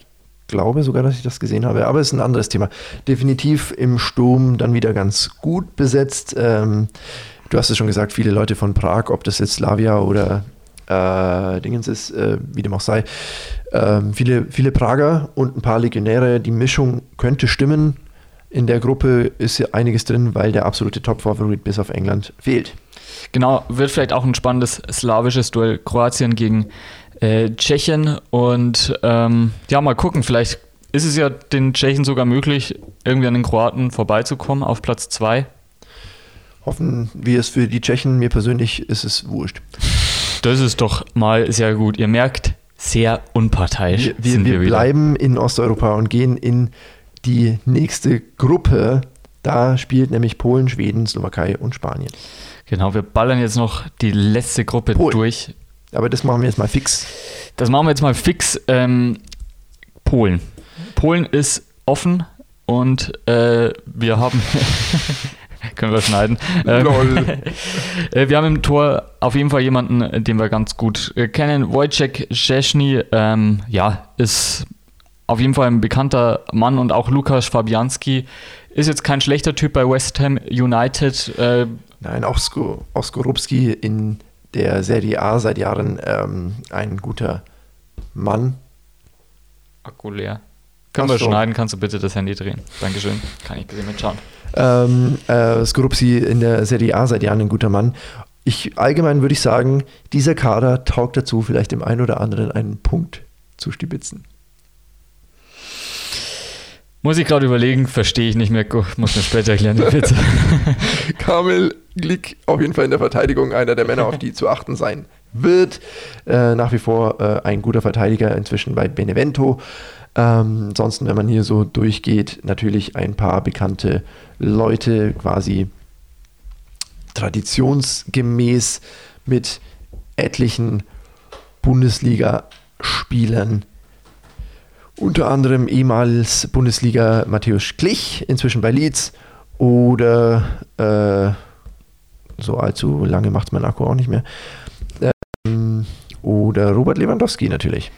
glaube sogar, dass ich das gesehen habe, aber es ist ein anderes Thema. Definitiv im Sturm dann wieder ganz gut besetzt. Ähm, du hast es schon gesagt, viele Leute von Prag, ob das jetzt Slavia oder äh, Dingens ist, äh, wie dem auch sei. Ähm, viele, viele Prager und ein paar Legionäre. Die Mischung könnte stimmen. In der Gruppe ist ja einiges drin, weil der absolute Top-Favorit bis auf England fehlt. Genau, wird vielleicht auch ein spannendes slawisches Duell Kroatien gegen äh, Tschechien. Und ähm, ja, mal gucken, vielleicht ist es ja den Tschechen sogar möglich, irgendwie an den Kroaten vorbeizukommen auf Platz 2. Hoffen wir es für die Tschechen. Mir persönlich ist es wurscht. Das ist doch mal sehr gut. Ihr merkt, sehr unparteiisch. Wir, wir, wir, wir bleiben in Osteuropa und gehen in die nächste Gruppe. Da spielt nämlich Polen, Schweden, Slowakei und Spanien. Genau, wir ballern jetzt noch die letzte Gruppe Polen. durch. Aber das machen wir jetzt mal fix. Das machen wir jetzt mal fix. Ähm, Polen. Polen ist offen und äh, wir haben. können wir schneiden. Ähm, äh, wir haben im Tor auf jeden Fall jemanden, den wir ganz gut äh, kennen. Wojciech Szczesny, ähm, ja, ist auf jeden Fall ein bekannter Mann und auch Lukas Fabianski ist jetzt kein schlechter Typ bei West Ham United. Äh, Nein, auch, Sko, auch Skorupski in der Serie A seit Jahren ähm, ein guter Mann. Akku leer. Können wir schneiden, kannst du bitte das Handy drehen. Dankeschön. Kann ich bitte mitschauen. Ähm, äh, Skorupsi in der Serie A seit Jahren ein guter Mann. Ich, allgemein würde ich sagen, dieser Kader taugt dazu, vielleicht dem einen oder anderen einen Punkt zu stibitzen. Muss ich gerade überlegen, verstehe ich nicht mehr, muss mir später erklären, bitte. Kamel Glick auf jeden Fall in der Verteidigung einer der Männer, auf die zu achten sein wird. Äh, nach wie vor äh, ein guter Verteidiger inzwischen bei Benevento. Ähm, ansonsten, wenn man hier so durchgeht, natürlich ein paar bekannte Leute quasi traditionsgemäß mit etlichen Bundesliga-Spielern unter anderem ehemals Bundesliga Matthäus Klich, inzwischen bei Leeds. Oder äh, so allzu lange macht mein Akku auch nicht mehr. Ähm, oder Robert Lewandowski natürlich.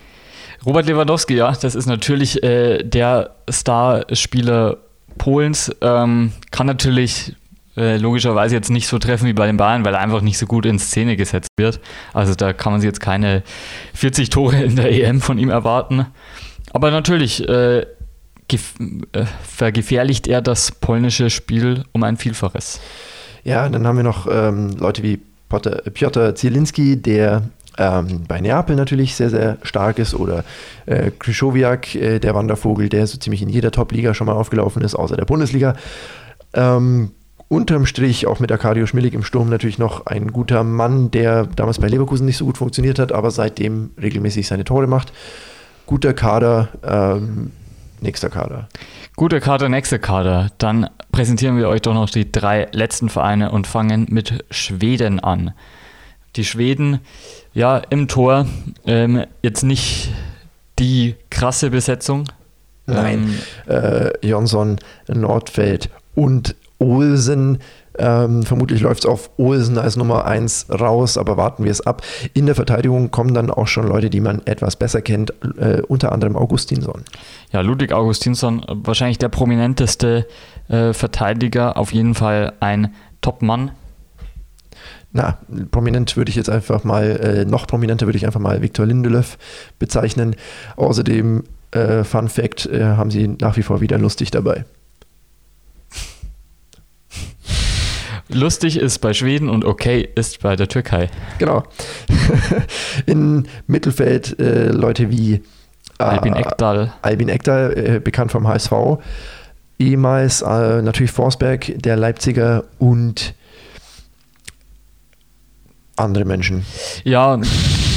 Robert Lewandowski, ja, das ist natürlich äh, der Starspieler Polens. Ähm, kann natürlich äh, logischerweise jetzt nicht so treffen wie bei den Bayern, weil er einfach nicht so gut in Szene gesetzt wird. Also da kann man sich jetzt keine 40 Tore in der EM von ihm erwarten. Aber natürlich äh, äh, vergefährlicht er das polnische Spiel um ein Vielfaches. Ja, dann haben wir noch ähm, Leute wie Potter, Piotr Zielinski, der ähm, bei Neapel natürlich sehr, sehr stark ist, oder äh, Krychowiak, äh, der Wandervogel, der so ziemlich in jeder Top-Liga schon mal aufgelaufen ist, außer der Bundesliga. Ähm, unterm Strich auch mit Arkadio Schmillig im Sturm natürlich noch ein guter Mann, der damals bei Leverkusen nicht so gut funktioniert hat, aber seitdem regelmäßig seine Tore macht guter Kader, ähm, nächster Kader. Guter Kader, nächster Kader. Dann präsentieren wir euch doch noch die drei letzten Vereine und fangen mit Schweden an. Die Schweden, ja, im Tor ähm, jetzt nicht die krasse Besetzung. Nein, ähm, äh, Jonsson, Nordfeld und Olsen ähm, vermutlich läuft es auf Olsen als Nummer 1 raus, aber warten wir es ab. In der Verteidigung kommen dann auch schon Leute, die man etwas besser kennt, äh, unter anderem Augustinsson. Ja, Ludwig Augustinsson, wahrscheinlich der prominenteste äh, Verteidiger, auf jeden Fall ein Top-Mann. Na, prominent würde ich jetzt einfach mal, äh, noch prominenter würde ich einfach mal Viktor Lindelöf bezeichnen. Außerdem, äh, Fun Fact, äh, haben sie nach wie vor wieder lustig dabei. Lustig ist bei Schweden und okay ist bei der Türkei. Genau. In Mittelfeld äh, Leute wie äh, Albin Ekdal. Albin Ekdal, äh, bekannt vom HSV. Ehemals äh, natürlich Forsberg, der Leipziger und andere Menschen. Ja,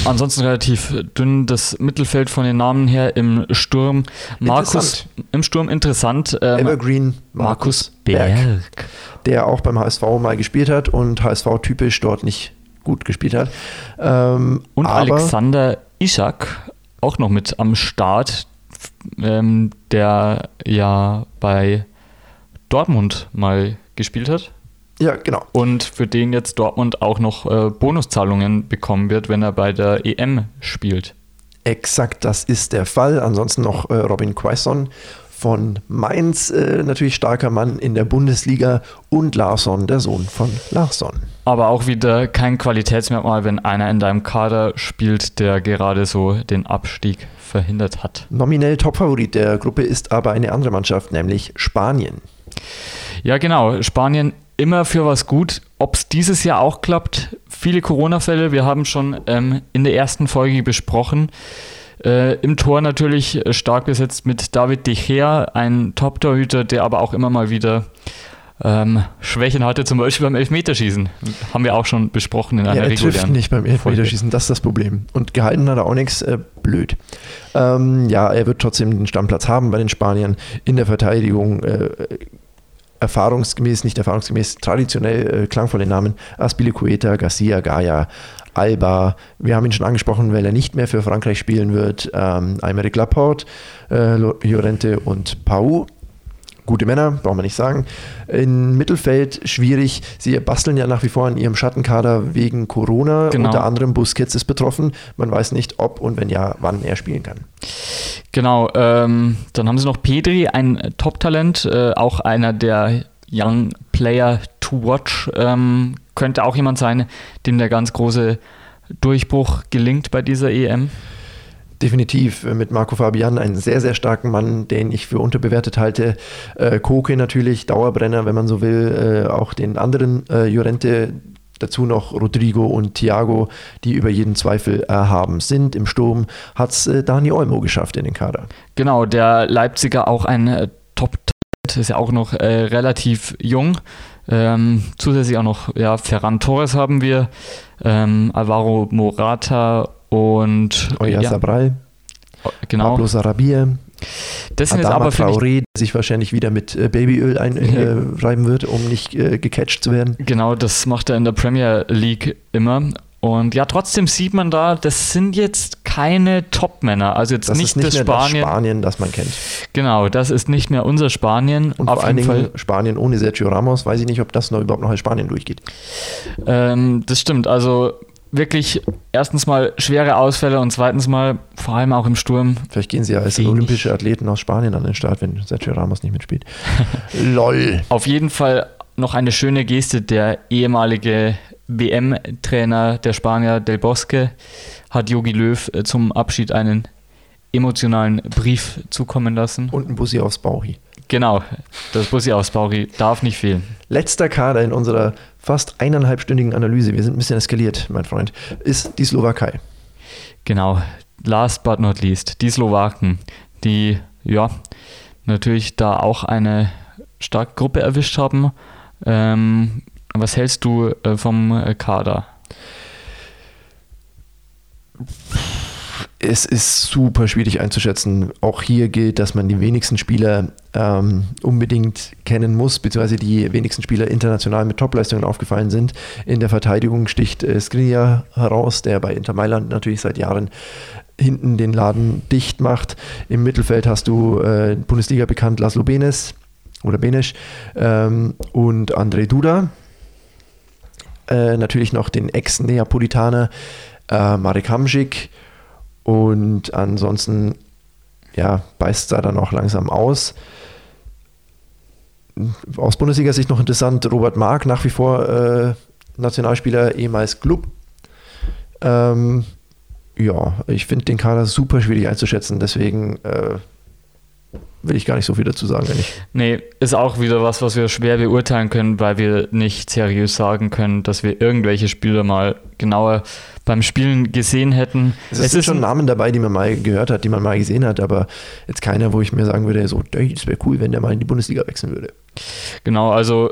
ansonsten relativ dünn das Mittelfeld von den Namen her im Sturm. Markus im Sturm interessant. Ähm, Evergreen Markus, Berg, Berg, der auch beim HSV mal gespielt hat und HSV typisch dort nicht gut gespielt hat. Ähm, und Alexander Ishak auch noch mit am Start, ähm, der ja bei Dortmund mal gespielt hat. Ja, genau. Und für den jetzt Dortmund auch noch äh, Bonuszahlungen bekommen wird, wenn er bei der EM spielt. Exakt, das ist der Fall. Ansonsten noch äh, Robin Quaison von Mainz, äh, natürlich starker Mann in der Bundesliga und Larsson, der Sohn von Larsson. Aber auch wieder kein Qualitätsmerkmal, wenn einer in deinem Kader spielt, der gerade so den Abstieg verhindert hat. Nominell Topfavorit der Gruppe ist aber eine andere Mannschaft, nämlich Spanien. Ja, genau. Spanien immer für was gut. Ob es dieses Jahr auch klappt, viele Corona-Fälle, wir haben schon ähm, in der ersten Folge besprochen. Äh, Im Tor natürlich stark besetzt mit David De Gea, ein Top-Torhüter, der aber auch immer mal wieder ähm, Schwächen hatte, zum Beispiel beim Elfmeterschießen. Haben wir auch schon besprochen in einer ja, er trifft nicht beim Elfmeterschießen, das ist das Problem. Und gehalten hat er auch nichts, äh, blöd. Ähm, ja, er wird trotzdem den Stammplatz haben bei den Spaniern in der Verteidigung. Äh, erfahrungsgemäß, nicht erfahrungsgemäß, traditionell äh, klangvolle Namen. Aspilicueta, Garcia, Gaia, Alba. Wir haben ihn schon angesprochen, weil er nicht mehr für Frankreich spielen wird. Ähm, Aymeric Laporte, äh, Llorente und Pau gute Männer, brauchen wir nicht sagen. Im Mittelfeld schwierig. Sie basteln ja nach wie vor an ihrem Schattenkader wegen Corona. Genau. Unter anderem Busquets ist betroffen. Man weiß nicht, ob und wenn ja, wann er spielen kann. Genau. Ähm, dann haben sie noch Pedri, ein Top-Talent, äh, auch einer der Young Player to Watch. Ähm, könnte auch jemand sein, dem der ganz große Durchbruch gelingt bei dieser EM definitiv äh, mit Marco Fabian einen sehr, sehr starken Mann, den ich für unterbewertet halte. Äh, Koke natürlich, Dauerbrenner, wenn man so will. Äh, auch den anderen äh, Jorente, dazu noch Rodrigo und Thiago, die über jeden Zweifel erhaben sind. Im Sturm hat es äh, Dani Olmo geschafft in den Kader. Genau, der Leipziger auch ein äh, Top-Talent, ist ja auch noch äh, relativ jung. Ähm, zusätzlich auch noch ja, Ferran Torres haben wir, ähm, Alvaro Morata und Oya ja. Sabral, genau. Pablo Sarabia, das sind Adama jetzt aber Traoré, der sich wahrscheinlich wieder mit äh, Babyöl einreiben äh, wird, um nicht äh, gecatcht zu werden. Genau, das macht er in der Premier League immer. Und ja, trotzdem sieht man da, das sind jetzt keine Top-Männer. Also jetzt das nicht, ist nicht das mehr Spanien. Das Spanien, das man kennt. Genau, das ist nicht mehr unser Spanien. Und Auf vor allen Dingen Fall. Spanien ohne Sergio Ramos, weiß ich nicht, ob das noch überhaupt noch als Spanien durchgeht. Ähm, das stimmt. Also wirklich erstens mal schwere Ausfälle und zweitens mal vor allem auch im Sturm. Vielleicht gehen sie ja als olympische Athleten aus Spanien an den Start, wenn Sergio Ramos nicht mitspielt. Lol. Auf jeden Fall noch eine schöne Geste. Der ehemalige WM-Trainer der Spanier Del Bosque hat Jogi Löw äh, zum Abschied einen emotionalen Brief zukommen lassen. Und ein Bussi aufs Bauchi. Genau, das Bussi aufs Bauchi darf nicht fehlen. Letzter Kader in unserer fast eineinhalbstündigen Analyse, wir sind ein bisschen eskaliert, mein Freund, ist die Slowakei. Genau, last but not least, die Slowaken, die ja natürlich da auch eine starke Gruppe erwischt haben. Ähm, was hältst du äh, vom Kader? Es ist super schwierig einzuschätzen. Auch hier gilt, dass man die wenigsten Spieler ähm, unbedingt kennen muss, beziehungsweise die wenigsten Spieler international mit Topleistungen aufgefallen sind. In der Verteidigung sticht äh, Skriniar heraus, der bei Inter Mailand natürlich seit Jahren hinten den Laden dicht macht. Im Mittelfeld hast du äh, Bundesliga bekannt Laszlo Benes oder Benesch ähm, und André Duda. Äh, natürlich noch den Ex-Neapolitaner äh, Marek Hamsik und ansonsten, ja, beißt da dann auch langsam aus. Aus Bundesliga-Sicht noch interessant, Robert Mark, nach wie vor äh, Nationalspieler, ehemals Club. Ähm, ja, ich finde den Kader super schwierig einzuschätzen, deswegen äh, will ich gar nicht so viel dazu sagen, eigentlich. Nee, ist auch wieder was, was wir schwer beurteilen können, weil wir nicht seriös sagen können, dass wir irgendwelche Spieler mal genauer beim Spielen gesehen hätten. Es, es sind schon Namen dabei, die man mal gehört hat, die man mal gesehen hat, aber jetzt keiner, wo ich mir sagen würde, so, das wäre cool, wenn der mal in die Bundesliga wechseln würde. Genau, also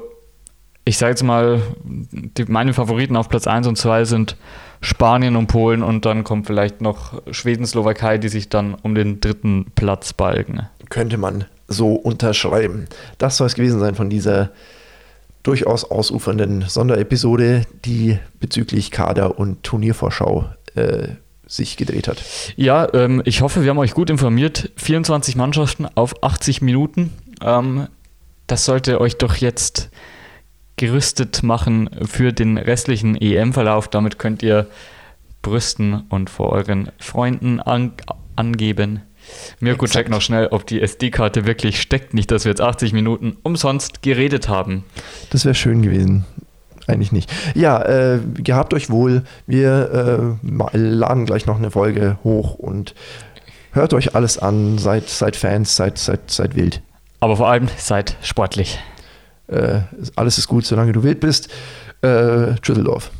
ich sage jetzt mal, die, meine Favoriten auf Platz 1 und 2 sind Spanien und Polen und dann kommt vielleicht noch Schweden, Slowakei, die sich dann um den dritten Platz balgen. Könnte man so unterschreiben. Das soll es gewesen sein von dieser durchaus ausufernden Sonderepisode, die bezüglich Kader und Turniervorschau äh, sich gedreht hat. Ja, ähm, ich hoffe, wir haben euch gut informiert. 24 Mannschaften auf 80 Minuten. Ähm, das sollte euch doch jetzt gerüstet machen für den restlichen EM-Verlauf. Damit könnt ihr brüsten und vor euren Freunden an angeben. Mirko, Exakt. check noch schnell, ob die SD-Karte wirklich steckt. Nicht, dass wir jetzt 80 Minuten umsonst geredet haben. Das wäre schön gewesen. Eigentlich nicht. Ja, äh, gehabt euch wohl. Wir äh, laden gleich noch eine Folge hoch und hört euch alles an. Seid, seid Fans, seid, seid, seid wild. Aber vor allem seid sportlich. Äh, alles ist gut, solange du wild bist. Äh, Düsseldorf.